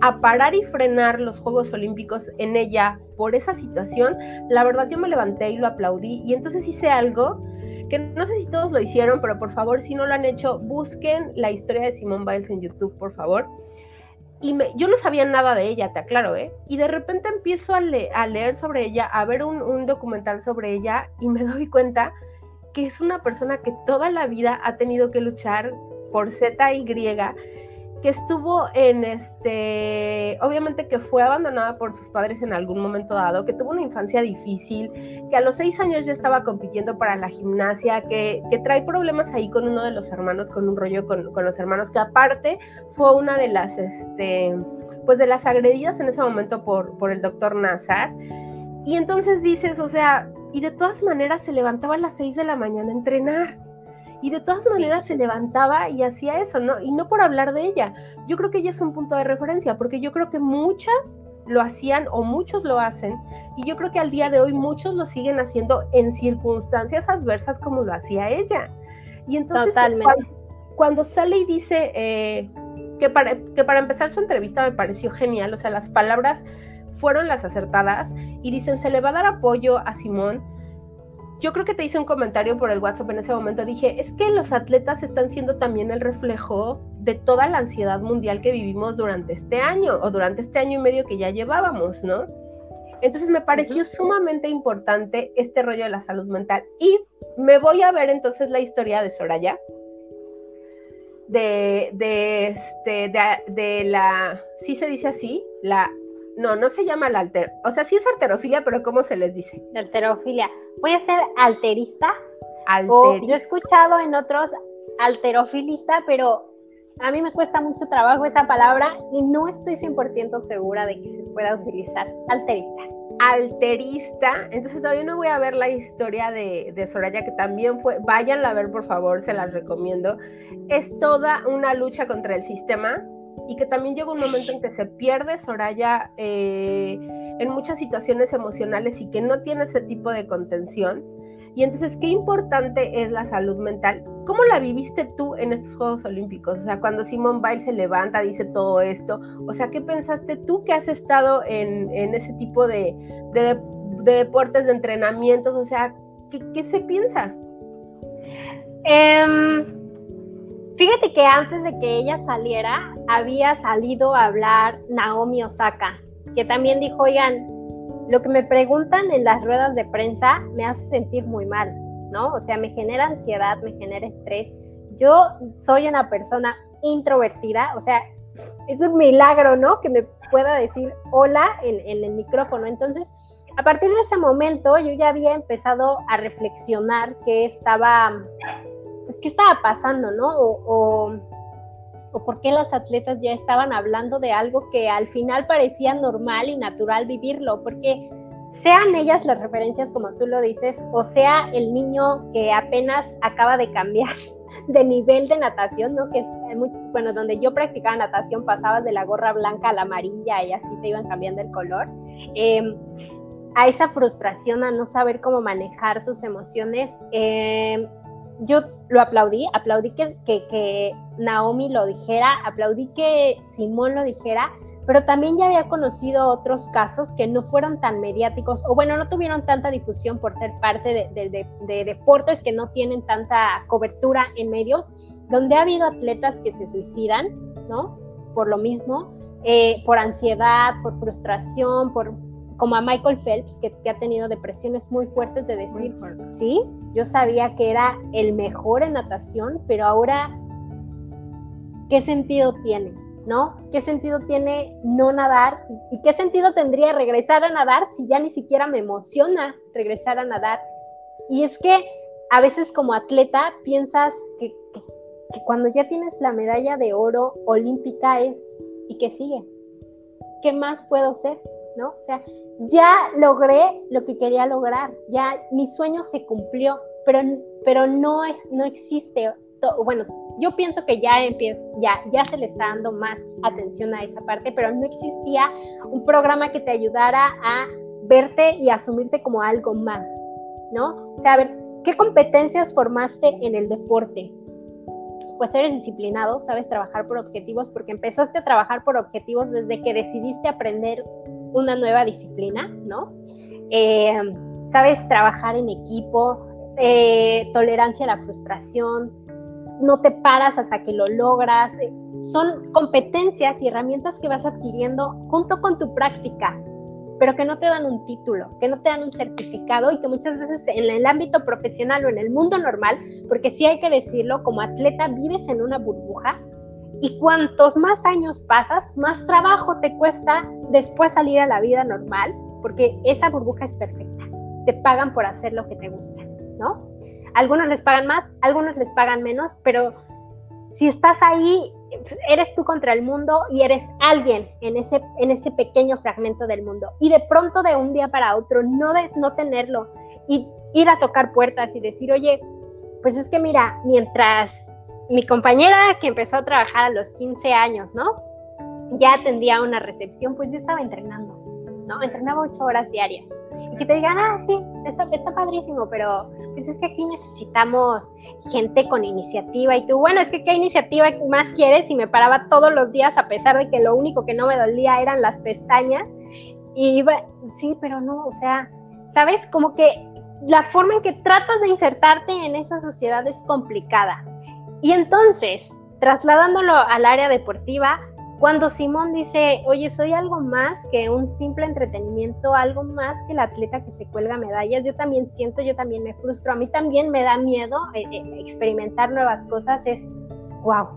a parar y frenar los Juegos Olímpicos en ella por esa situación, la verdad yo me levanté y lo aplaudí y entonces hice algo que no sé si todos lo hicieron, pero por favor, si no lo han hecho, busquen la historia de Simone Biles en YouTube, por favor. Y yo no sabía nada de ella, te aclaro, ¿eh? Y de repente empiezo a, leer sobre ella, a ver un, un documental sobre ella y me doy cuenta que es una persona que toda la vida ha tenido que luchar por Z y griega que estuvo en este, obviamente que fue abandonada por sus padres en algún momento dado, que tuvo una infancia difícil, que a los seis años ya estaba compitiendo para la gimnasia, que, que trae problemas ahí con uno de los hermanos, con un rollo con, con, los hermanos, que aparte fue una de las, este, pues de las agredidas en ese momento por, por el doctor Nazar. Y entonces dices, o sea, y de todas maneras se levantaba a las seis de la mañana a entrenar y de todas maneras se levantaba y hacía eso, ¿no? Y no por hablar de ella. Yo creo que ella es un punto de referencia, porque yo creo que muchas lo hacían o muchos lo hacen, y yo creo que al día de hoy muchos lo siguen haciendo en circunstancias adversas como lo hacía ella. Y entonces cuando, sale y dice eh, que, para, que para empezar su entrevista me pareció genial, o sea, las palabras fueron las acertadas y dicen, se le va a dar apoyo a Simón yo creo que te hice un comentario por el WhatsApp en ese momento. Dije, es que los atletas están siendo también el reflejo de toda la ansiedad mundial que vivimos durante este año o durante este año y medio que ya llevábamos, ¿no? Entonces me pareció sumamente importante este rollo de la salud mental. Y me voy a ver entonces la historia de Soraya, de, de, este, de, de la, sí se dice así, la no, no se llama la alter. O sea, sí es alterofilia, pero ¿cómo se les dice? La alterofilia. Voy a ser alterista. Alterista. yo he escuchado en otros alterofilista, pero a mí me cuesta mucho trabajo esa palabra y no estoy 100% segura de que se pueda utilizar. Alterista. Alterista. Entonces todavía no voy a ver la historia de, de Soraya, que también fue. Váyanla a ver, por favor, se las recomiendo. Es toda una lucha contra el sistema y que también llega un momento en que se pierde Soraya eh, en muchas situaciones emocionales y que no tiene ese tipo de contención. Y entonces, qué importante es la salud mental. ¿Cómo la viviste tú en estos Juegos Olímpicos? O sea, cuando Simón Biles se levanta, dice todo esto. O sea, ¿qué pensaste tú que has estado en, ese tipo de, deportes, de entrenamientos? O sea, ¿qué, se piensa? Um Fíjate que antes de que ella saliera, había salido a hablar Naomi Osaka, que también dijo, oigan, lo que me preguntan en las ruedas de prensa me hace sentir muy mal, ¿no? O sea, me genera ansiedad, me genera estrés. Yo soy una persona introvertida, o sea, es un milagro, ¿no? Que me pueda decir hola en, el micrófono. Entonces, a partir de ese momento, yo ya había empezado a reflexionar que estaba pues, ¿qué estaba pasando, no? O, o, por qué las atletas ya estaban hablando de algo que al final parecía normal y natural vivirlo, porque sean ellas las referencias como tú lo dices, o sea el niño que apenas acaba de cambiar de nivel de natación, ¿no? Que es muy, bueno, donde yo practicaba natación pasabas de la gorra blanca a la amarilla y así te iban cambiando el color. Em, a esa frustración, a no saber cómo manejar tus emociones. Eh, yo lo aplaudí, aplaudí que, que, Naomi lo dijera, aplaudí que Simón lo dijera, pero también ya había conocido otros casos que no fueron tan mediáticos o bueno, no tuvieron tanta difusión por ser parte de, deportes que no tienen tanta cobertura en medios, donde ha habido atletas que se suicidan, ¿no? Por lo mismo, eh, por ansiedad, por frustración, por, como a Michael Phelps, que, ha tenido depresiones muy fuertes de decir, sí, yo sabía que era el mejor en natación, pero ahora, ¿qué sentido tiene? ¿No? ¿Qué sentido tiene no nadar? ¿Y, qué sentido tendría regresar a nadar si ya ni siquiera me emociona regresar a nadar? Y es que a veces como atleta piensas que, que cuando ya tienes la medalla de oro olímpica es, ¿y qué sigue? ¿Qué más puedo ser? ¿No? O sea, ya logré lo que quería lograr, ya mi sueño se cumplió, pero, pero no, es, no existe, bueno, yo pienso que ya empieza, ya, ya se le está dando más atención a esa parte, pero no existía un programa que te ayudara a verte y asumirte como algo más, ¿no? O sea, a ver, ¿qué competencias formaste en el deporte? Pues eres disciplinado, sabes trabajar por objetivos, porque empezaste a trabajar por objetivos desde que decidiste aprender una nueva disciplina, ¿no? Eh, sabes trabajar en equipo, eh, tolerancia a la frustración, no te paras hasta que lo logras. Son competencias y herramientas que vas adquiriendo junto con tu práctica, pero que no te dan un título, que no te dan un certificado y que muchas veces en el ámbito profesional o en el mundo normal, porque sí hay que decirlo, como atleta vives en una burbuja y cuantos más años pasas, más trabajo te cuesta después salir a la vida normal, porque esa burbuja es perfecta. Te pagan por hacer lo que te gusta, ¿no? Algunos les pagan más, algunos les pagan menos, pero si estás ahí, eres tú contra el mundo y eres alguien en ese, en ese pequeño fragmento del mundo. Y de pronto, de un día para otro, no, de, no tenerlo y ir a tocar puertas y decir, oye, pues es que mira, mientras mi compañera que empezó a trabajar a los 15 años, ¿no? Ya atendía una recepción, pues yo estaba entrenando, ¿no? Entrenaba ocho horas diarias. Y que te digan, ah, sí, está, está padrísimo, pero pues es que aquí necesitamos gente con iniciativa. Y tú, bueno, es que qué iniciativa más quieres? Y me paraba todos los días a pesar de que lo único que no me dolía eran las pestañas. Y iba, sí, pero no, o sea, ¿sabes? Como que la forma en que tratas de insertarte en esa sociedad es complicada. Y entonces, trasladándolo al área deportiva, cuando Simón dice, oye, soy algo más que un simple entretenimiento, algo más que el atleta que se cuelga medallas, yo también siento, yo también me frustro, a mí también me da miedo eh, eh, experimentar nuevas cosas, es, wow,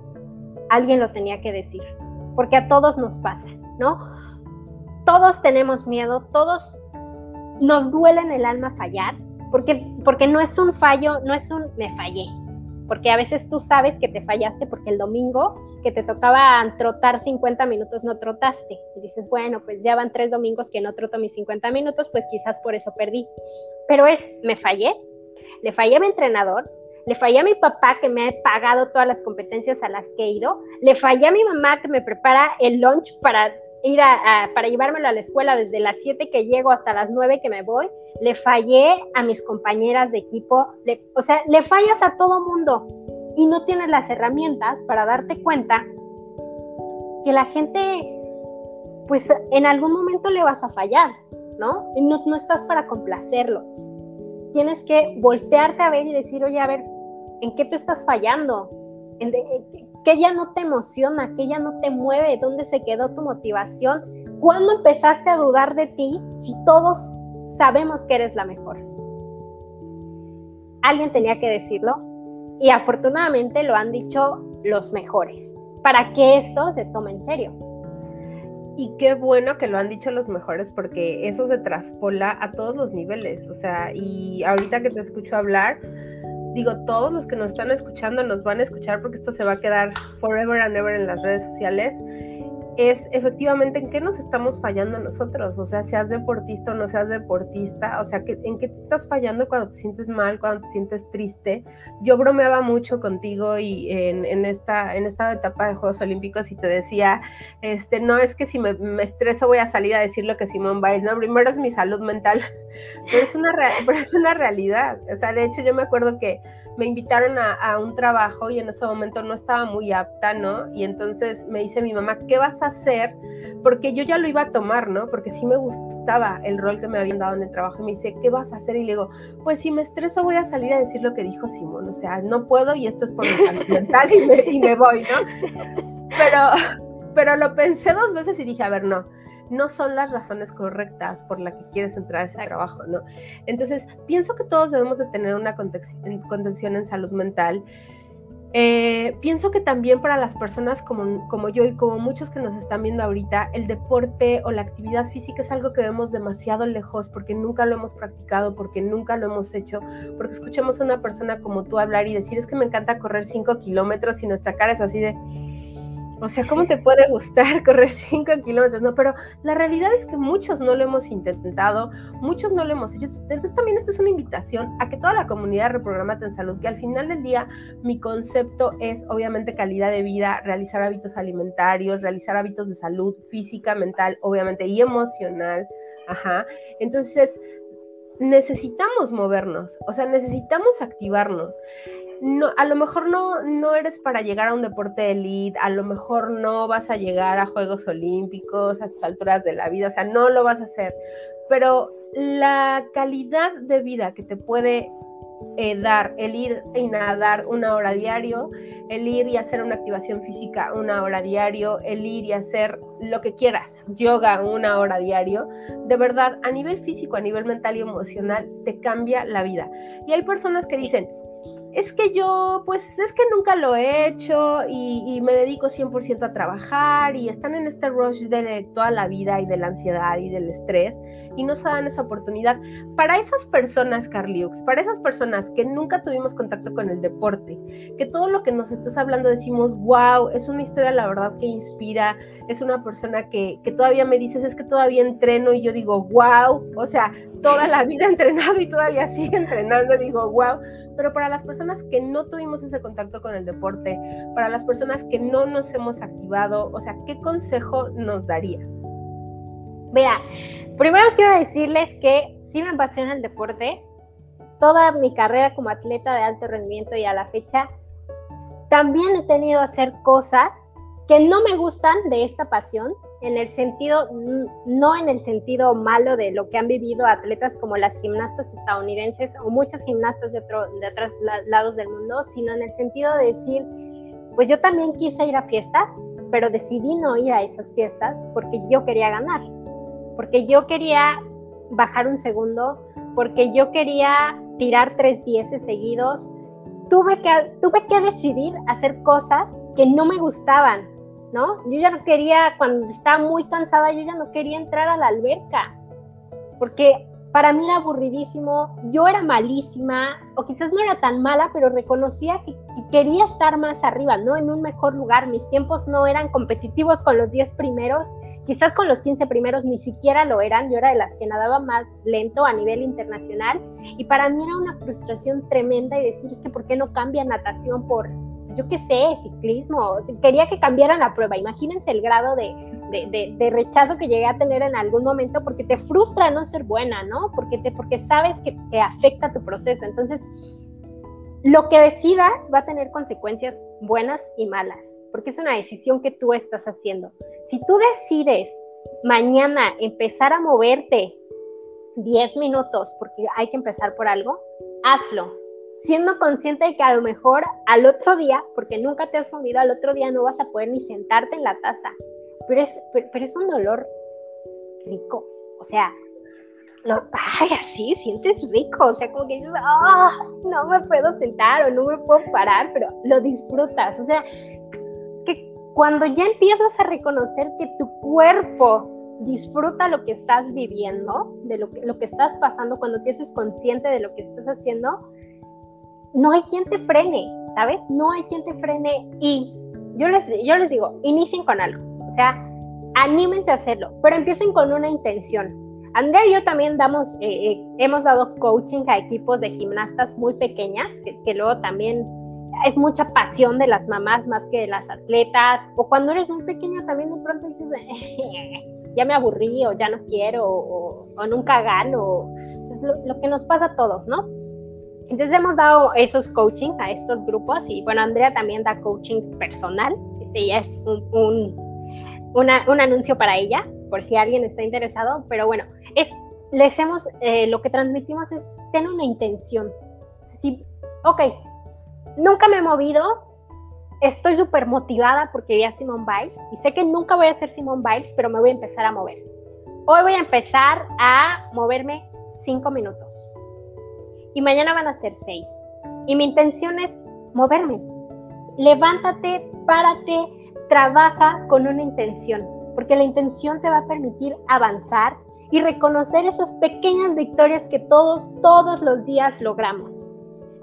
alguien lo tenía que decir, porque a todos nos pasa, ¿no? Todos tenemos miedo, todos nos duele en el alma fallar, porque, porque no es un fallo, no es un me fallé, porque a veces tú sabes que te fallaste porque el domingo que te tocaba trotar 50 minutos no trotaste. Y dices, bueno, pues ya van tres domingos que no troto mis 50 minutos, pues quizás por eso perdí. Pero es, me fallé, le fallé a mi entrenador, le fallé a mi papá que me ha pagado todas las competencias a las que he ido, le fallé a mi mamá que me prepara el lunch para ir a, para llevármelo a la escuela desde las 7 que llego hasta las 9 que me voy, le fallé a mis compañeras de equipo, o sea, le fallas a todo mundo y no tienes las herramientas para darte cuenta que la gente, pues en algún momento le vas a fallar, ¿no? No, no estás para complacerlos. Tienes que voltearte a ver y decir, oye, a ver, ¿en qué te estás fallando? ¿En ¿Qué ya no te emociona? ¿Qué ya no te mueve? ¿Dónde se quedó tu motivación? ¿Cuándo empezaste a dudar de ti si todos sabemos que eres la mejor? Alguien tenía que decirlo y afortunadamente lo han dicho los mejores para que esto se tome en serio. Y qué bueno que lo han dicho los mejores porque eso se traspola a todos los niveles. O sea, y ahorita que te escucho hablar, digo, todos los que nos están escuchando nos van a escuchar porque esto se va a quedar forever and ever en las redes sociales es efectivamente en qué nos estamos fallando nosotros, o sea, seas deportista o no seas deportista, o sea, en qué te estás fallando cuando te sientes mal, cuando te sientes triste. Yo bromeaba mucho contigo y en, esta, en esta etapa de Juegos Olímpicos y te decía, este, no es que si me, estreso voy a salir a decir lo que Simón Biles, no, primero es mi salud mental, pero es una, pero es una realidad, o sea, de hecho yo me acuerdo que me invitaron a, un trabajo y en ese momento no estaba muy apta, ¿no? Y entonces me dice mi mamá, ¿qué vas a hacer? Porque yo ya lo iba a tomar, ¿no? Porque sí me gustaba el rol que me habían dado en el trabajo. Y me dice, ¿qué vas a hacer? Y le digo, pues si me estreso voy a salir a decir lo que dijo Simón. O sea, no puedo y esto es por mi salud mental y me, y me voy, ¿no? Pero, pero lo pensé dos veces y dije, a ver, no no son las razones correctas por las que quieres entrar a ese trabajo, ¿no? Entonces, pienso que todos debemos de tener una contención en salud mental. Eh, pienso que también para las personas como, como yo y como muchos que nos están viendo ahorita, el deporte o la actividad física es algo que vemos demasiado lejos porque nunca lo hemos practicado, porque nunca lo hemos hecho, porque escuchamos a una persona como tú hablar y decir es que me encanta correr 5 kilómetros y nuestra cara es así de o sea, ¿cómo te puede gustar correr 5 kilómetros? No, pero la realidad es que muchos no lo hemos intentado, muchos no lo hemos hecho. Entonces también esta es una invitación a que toda la comunidad reprogramate en salud, que al final del día mi concepto es obviamente calidad de vida, realizar hábitos alimentarios, realizar hábitos de salud física, mental, obviamente, y emocional. Ajá. Entonces, necesitamos movernos, o sea, necesitamos activarnos no, a lo mejor no, no eres para llegar a un deporte de elite, a lo mejor no vas a llegar a Juegos Olímpicos a estas alturas de la vida, o sea, no lo vas a hacer, pero la calidad de vida que te puede eh, dar, el ir y nadar una hora diario, el ir y hacer una activación física una hora diario, el ir y hacer lo que quieras, yoga una hora diario, de verdad, a nivel físico, a nivel mental y emocional, te cambia la vida. Y hay personas que dicen, es que yo, pues es que nunca lo he hecho y, me dedico 100% a trabajar y están en este rush de toda la vida y de la ansiedad y del estrés y no se dan esa oportunidad. Para esas personas, Carliux, para esas personas que nunca tuvimos contacto con el deporte, que todo lo que nos estás hablando decimos, wow, es una historia la verdad que inspira, es una persona que, que todavía me dices, es que todavía entreno y yo digo, wow, o sea, toda la vida entrenado y todavía sigue entrenando, digo, wow, pero para las personas que no tuvimos ese contacto con el deporte, para las personas que no nos hemos activado, o sea, ¿qué consejo nos darías? Vea, primero quiero decirles que sí me apasiona el deporte. Toda mi carrera como atleta de alto rendimiento y a la fecha, también he tenido que hacer cosas que no me gustan de esta pasión, en el sentido, no en el sentido malo de lo que han vivido atletas como las gimnastas estadounidenses o muchas gimnastas de, de otros lados del mundo, sino en el sentido de decir, pues yo también quise ir a fiestas, pero decidí no ir a esas fiestas porque yo quería ganar, porque yo quería bajar un segundo, porque yo quería tirar tres dieces seguidos. Tuve que, tuve que decidir hacer cosas que no me gustaban, ¿no? Yo ya no quería, cuando estaba muy cansada, yo ya no quería entrar a la alberca, porque para mí era aburridísimo, yo era malísima, o quizás no era tan mala, pero reconocía que, quería estar más arriba, ¿no? En un mejor lugar, mis tiempos no eran competitivos con los 10 primeros, quizás con los 15 primeros ni siquiera lo eran, yo era de las que nadaba más lento a nivel internacional, y para mí era una frustración tremenda y decir, es que ¿por qué no cambia natación por yo qué sé, ciclismo, quería que cambiaran la prueba. Imagínense el grado de, de, rechazo que llegué a tener en algún momento porque te frustra no ser buena, ¿no? Porque, te, porque sabes que te afecta tu proceso. Entonces, lo que decidas va a tener consecuencias buenas y malas, porque es una decisión que tú estás haciendo. Si tú decides mañana empezar a moverte 10 minutos, porque hay que empezar por algo, hazlo siendo consciente de que a lo mejor al otro día, porque nunca te has comido, al otro día no vas a poder ni sentarte en la taza, pero es, pero, es un dolor rico, o sea, ay, así sientes rico, o sea, como que dices, ah, no me puedo sentar o no me puedo parar, pero lo disfrutas, o sea, que cuando ya empiezas a reconocer que tu cuerpo disfruta lo que estás viviendo, de lo que, lo que estás pasando, cuando te haces consciente de lo que estás haciendo, no hay quien te frene, ¿sabes? No hay quien te frene y yo les, yo les digo, inicien con algo, o sea, anímense a hacerlo, pero empiecen con una intención. Andrea y yo también damos, eh, eh, hemos dado coaching a equipos de gimnastas muy pequeñas, que, luego también es mucha pasión de las mamás más que de las atletas, o cuando eres muy pequeña también de pronto dices, ya me aburrí o ya no quiero o, nunca gano, es lo, que nos pasa a todos, ¿no? Entonces hemos dado esos coaching a estos grupos y bueno, Andrea también da coaching personal. Este ya es un, un, anuncio para ella, por si alguien está interesado, pero bueno, es, les hemos, eh, lo que transmitimos es, ten una intención. Si, ok, nunca me he movido, estoy súper motivada porque vi a Simone Biles y sé que nunca voy a ser Simone Biles, pero me voy a empezar a mover. Hoy voy a empezar a moverme cinco minutos y mañana van a ser seis. Y mi intención es moverme. Levántate, párate, trabaja con una intención, porque la intención te va a permitir avanzar y reconocer esas pequeñas victorias que todos, todos los días logramos.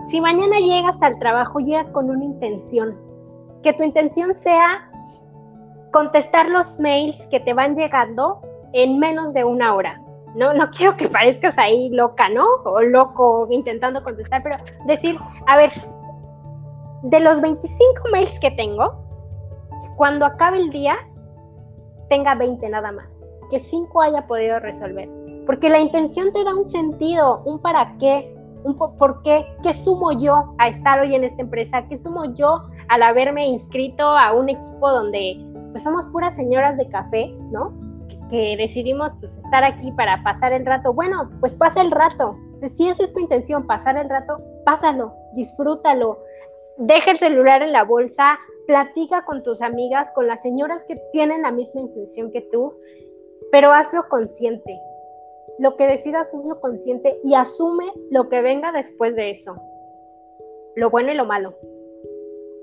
Si mañana llegas al trabajo, llega con una intención. Que tu intención sea contestar los mails que te van llegando en menos de una hora no, no quiero que parezcas ahí loca, ¿no? O loco intentando contestar, pero decir, a ver, de los 25 mails que tengo, cuando acabe el día, tenga 20 nada más, que 5 haya podido resolver. Porque la intención te da un sentido, un para qué, un por qué, qué sumo yo a estar hoy en esta empresa, qué sumo yo al haberme inscrito a un equipo donde pues somos puras señoras de café, ¿no? Que decidimos pues, estar aquí para pasar el rato, bueno, pues pasa el rato. si esa es tu intención, pasar el rato, pásalo, disfrútalo, deja el celular en la bolsa, platica con tus amigas, con las señoras que tienen la misma intención que tú, pero hazlo consciente. Lo que decidas es lo consciente y asume lo que venga después de eso. Lo bueno y lo malo.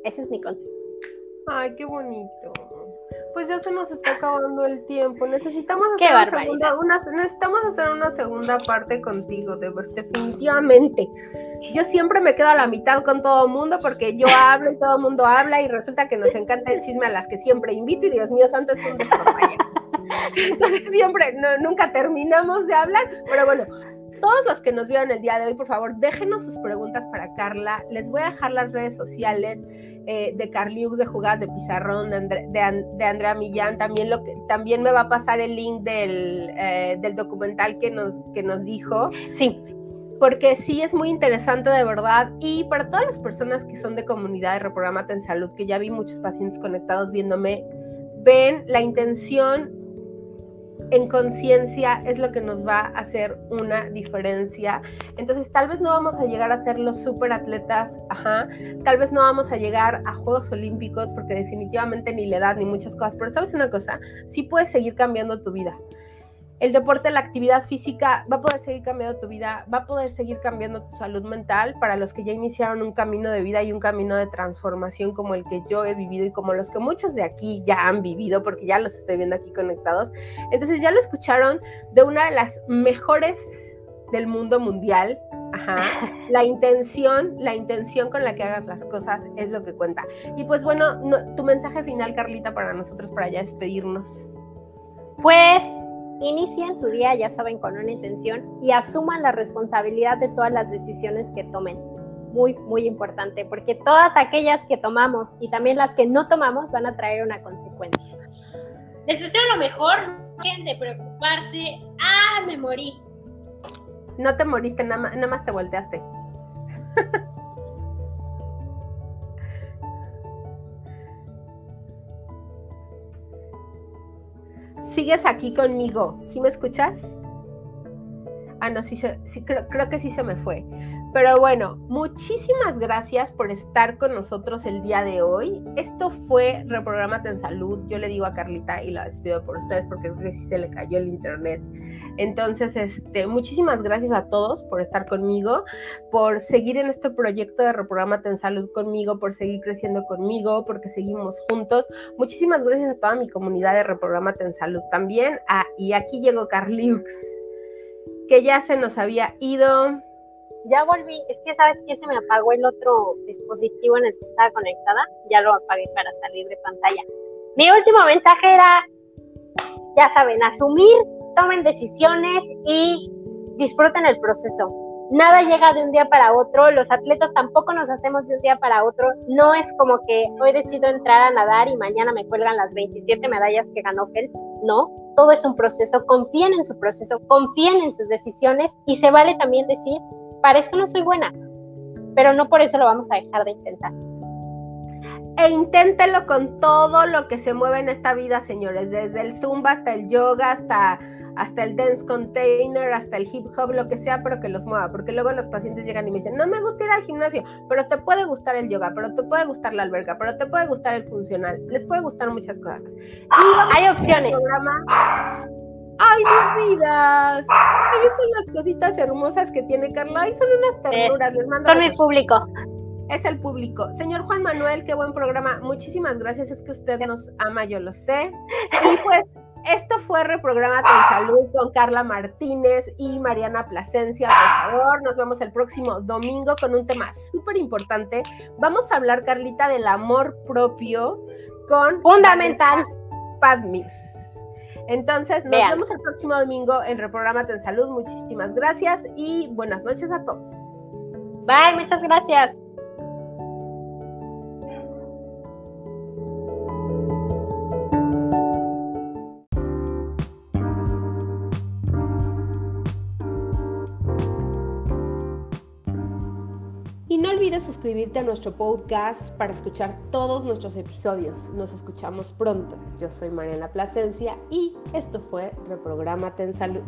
Ese es mi consejo. Ay, qué bonito. Pues ya se nos está acabando el tiempo. Necesitamos hacer, una segunda, una, necesitamos hacer una segunda parte contigo, de, definitivamente. Yo siempre me quedo a la mitad con todo el mundo porque yo hablo y todo el mundo habla y resulta que nos encanta el chisme a las que siempre invito y Dios mío santo es un Entonces siempre, nunca terminamos de hablar, pero bueno, todos los que nos vieron el día de hoy, por favor, déjenos sus preguntas para Carla. Les voy a dejar las redes sociales eh, de Carliux, de Jugadas de Pizarrón, de, Andrea Millán. También, lo que, también me va a pasar el link del, eh, del documental que nos, que nos dijo. Sí. Porque sí es muy interesante de verdad. Y para todas las personas que son de comunidad de Reprogramate en Salud, que ya vi muchos pacientes conectados viéndome, ven la intención en conciencia es lo que nos va a hacer una diferencia. Entonces, tal vez no vamos a llegar a ser los super atletas, ajá, tal vez no vamos a llegar a Juegos Olímpicos porque definitivamente ni la edad ni muchas cosas, pero sabes una cosa, sí puedes seguir cambiando tu vida el deporte, la actividad física va a poder seguir cambiando tu vida, va a poder seguir cambiando tu salud mental para los que ya iniciaron un camino de vida y un camino de transformación como el que yo he vivido y como los que muchos de aquí ya han vivido, porque ya los estoy viendo aquí conectados. Entonces ya lo escucharon de una de las mejores del mundo mundial. Ajá. La intención, la intención con la que hagas las cosas es lo que cuenta. Y pues bueno, tu mensaje final, Carlita, para nosotros, para ya despedirnos. Pues Inicien su día, ya saben, con una intención y asuman la responsabilidad de todas las decisiones que tomen. Es muy, muy importante porque todas aquellas que tomamos y también las que no tomamos van a traer una consecuencia. Les deseo lo mejor, no dejen de preocuparse. ¡Ah, me morí! No te moriste, nada más, nada más te volteaste. sigues aquí conmigo. ¿Sí me escuchas? Ah, no, sí, creo, creo que sí se me fue. Pero bueno, muchísimas gracias por estar con nosotros el día de hoy. Esto fue Reprogramate en Salud. Yo le digo a Carlita y la despido por ustedes porque creo que sí se le cayó el internet. Entonces, este, muchísimas gracias a todos por estar conmigo, por seguir en este proyecto de Reprogramate en Salud conmigo, por seguir creciendo conmigo, porque seguimos juntos. Muchísimas gracias a toda mi comunidad de Reprogramate en Salud también. Ah, y aquí llegó Carliux, que ya se nos había ido ya volví, es que sabes que se me apagó el otro dispositivo en el que estaba conectada, ya lo apagué para salir de pantalla. Mi último mensaje era, ya saben, asumir, tomen decisiones y disfruten el proceso. Nada llega de un día para otro, los atletas tampoco nos hacemos de un día para otro, no es como que hoy decido entrar a nadar y mañana me cuelgan las 27 medallas que ganó Phelps, no, todo es un proceso, confíen en su proceso, confíen en sus decisiones y se vale también decir, para esto no soy buena, pero no por eso lo vamos a dejar de intentar. E inténtelo con todo lo que se mueve en esta vida, señores, desde el zumba hasta el yoga, hasta, hasta el dance container, hasta el hip hop, lo que sea, pero que los mueva, porque luego los pacientes llegan y me dicen, no me gusta ir al gimnasio, pero te puede gustar el yoga, pero te puede gustar la alberca, pero te puede gustar el funcional, les puede gustar muchas cosas. Hay opciones. ¡Ay, mis vidas! Son las cositas hermosas que tiene Carla. Ahí son unas ternuras. Les mando son el público. Es el público. Señor Juan Manuel, qué buen programa. Muchísimas gracias. Es que usted nos ama, yo lo sé. Y pues, esto fue Reprograma con Salud con Carla Martínez y Mariana Plasencia. Por favor, nos vemos el próximo domingo con un tema súper importante. Vamos a hablar, Carlita, del amor propio con... Fundamental. Padmir. Entonces, nos vemos el próximo domingo en Reprogramate en Salud. Muchísimas gracias y buenas noches a todos. Bye, muchas gracias. Suscribirte a nuestro podcast para escuchar todos nuestros episodios. Nos escuchamos pronto. Yo soy Mariana Plasencia y esto fue Reprogramate en Salud.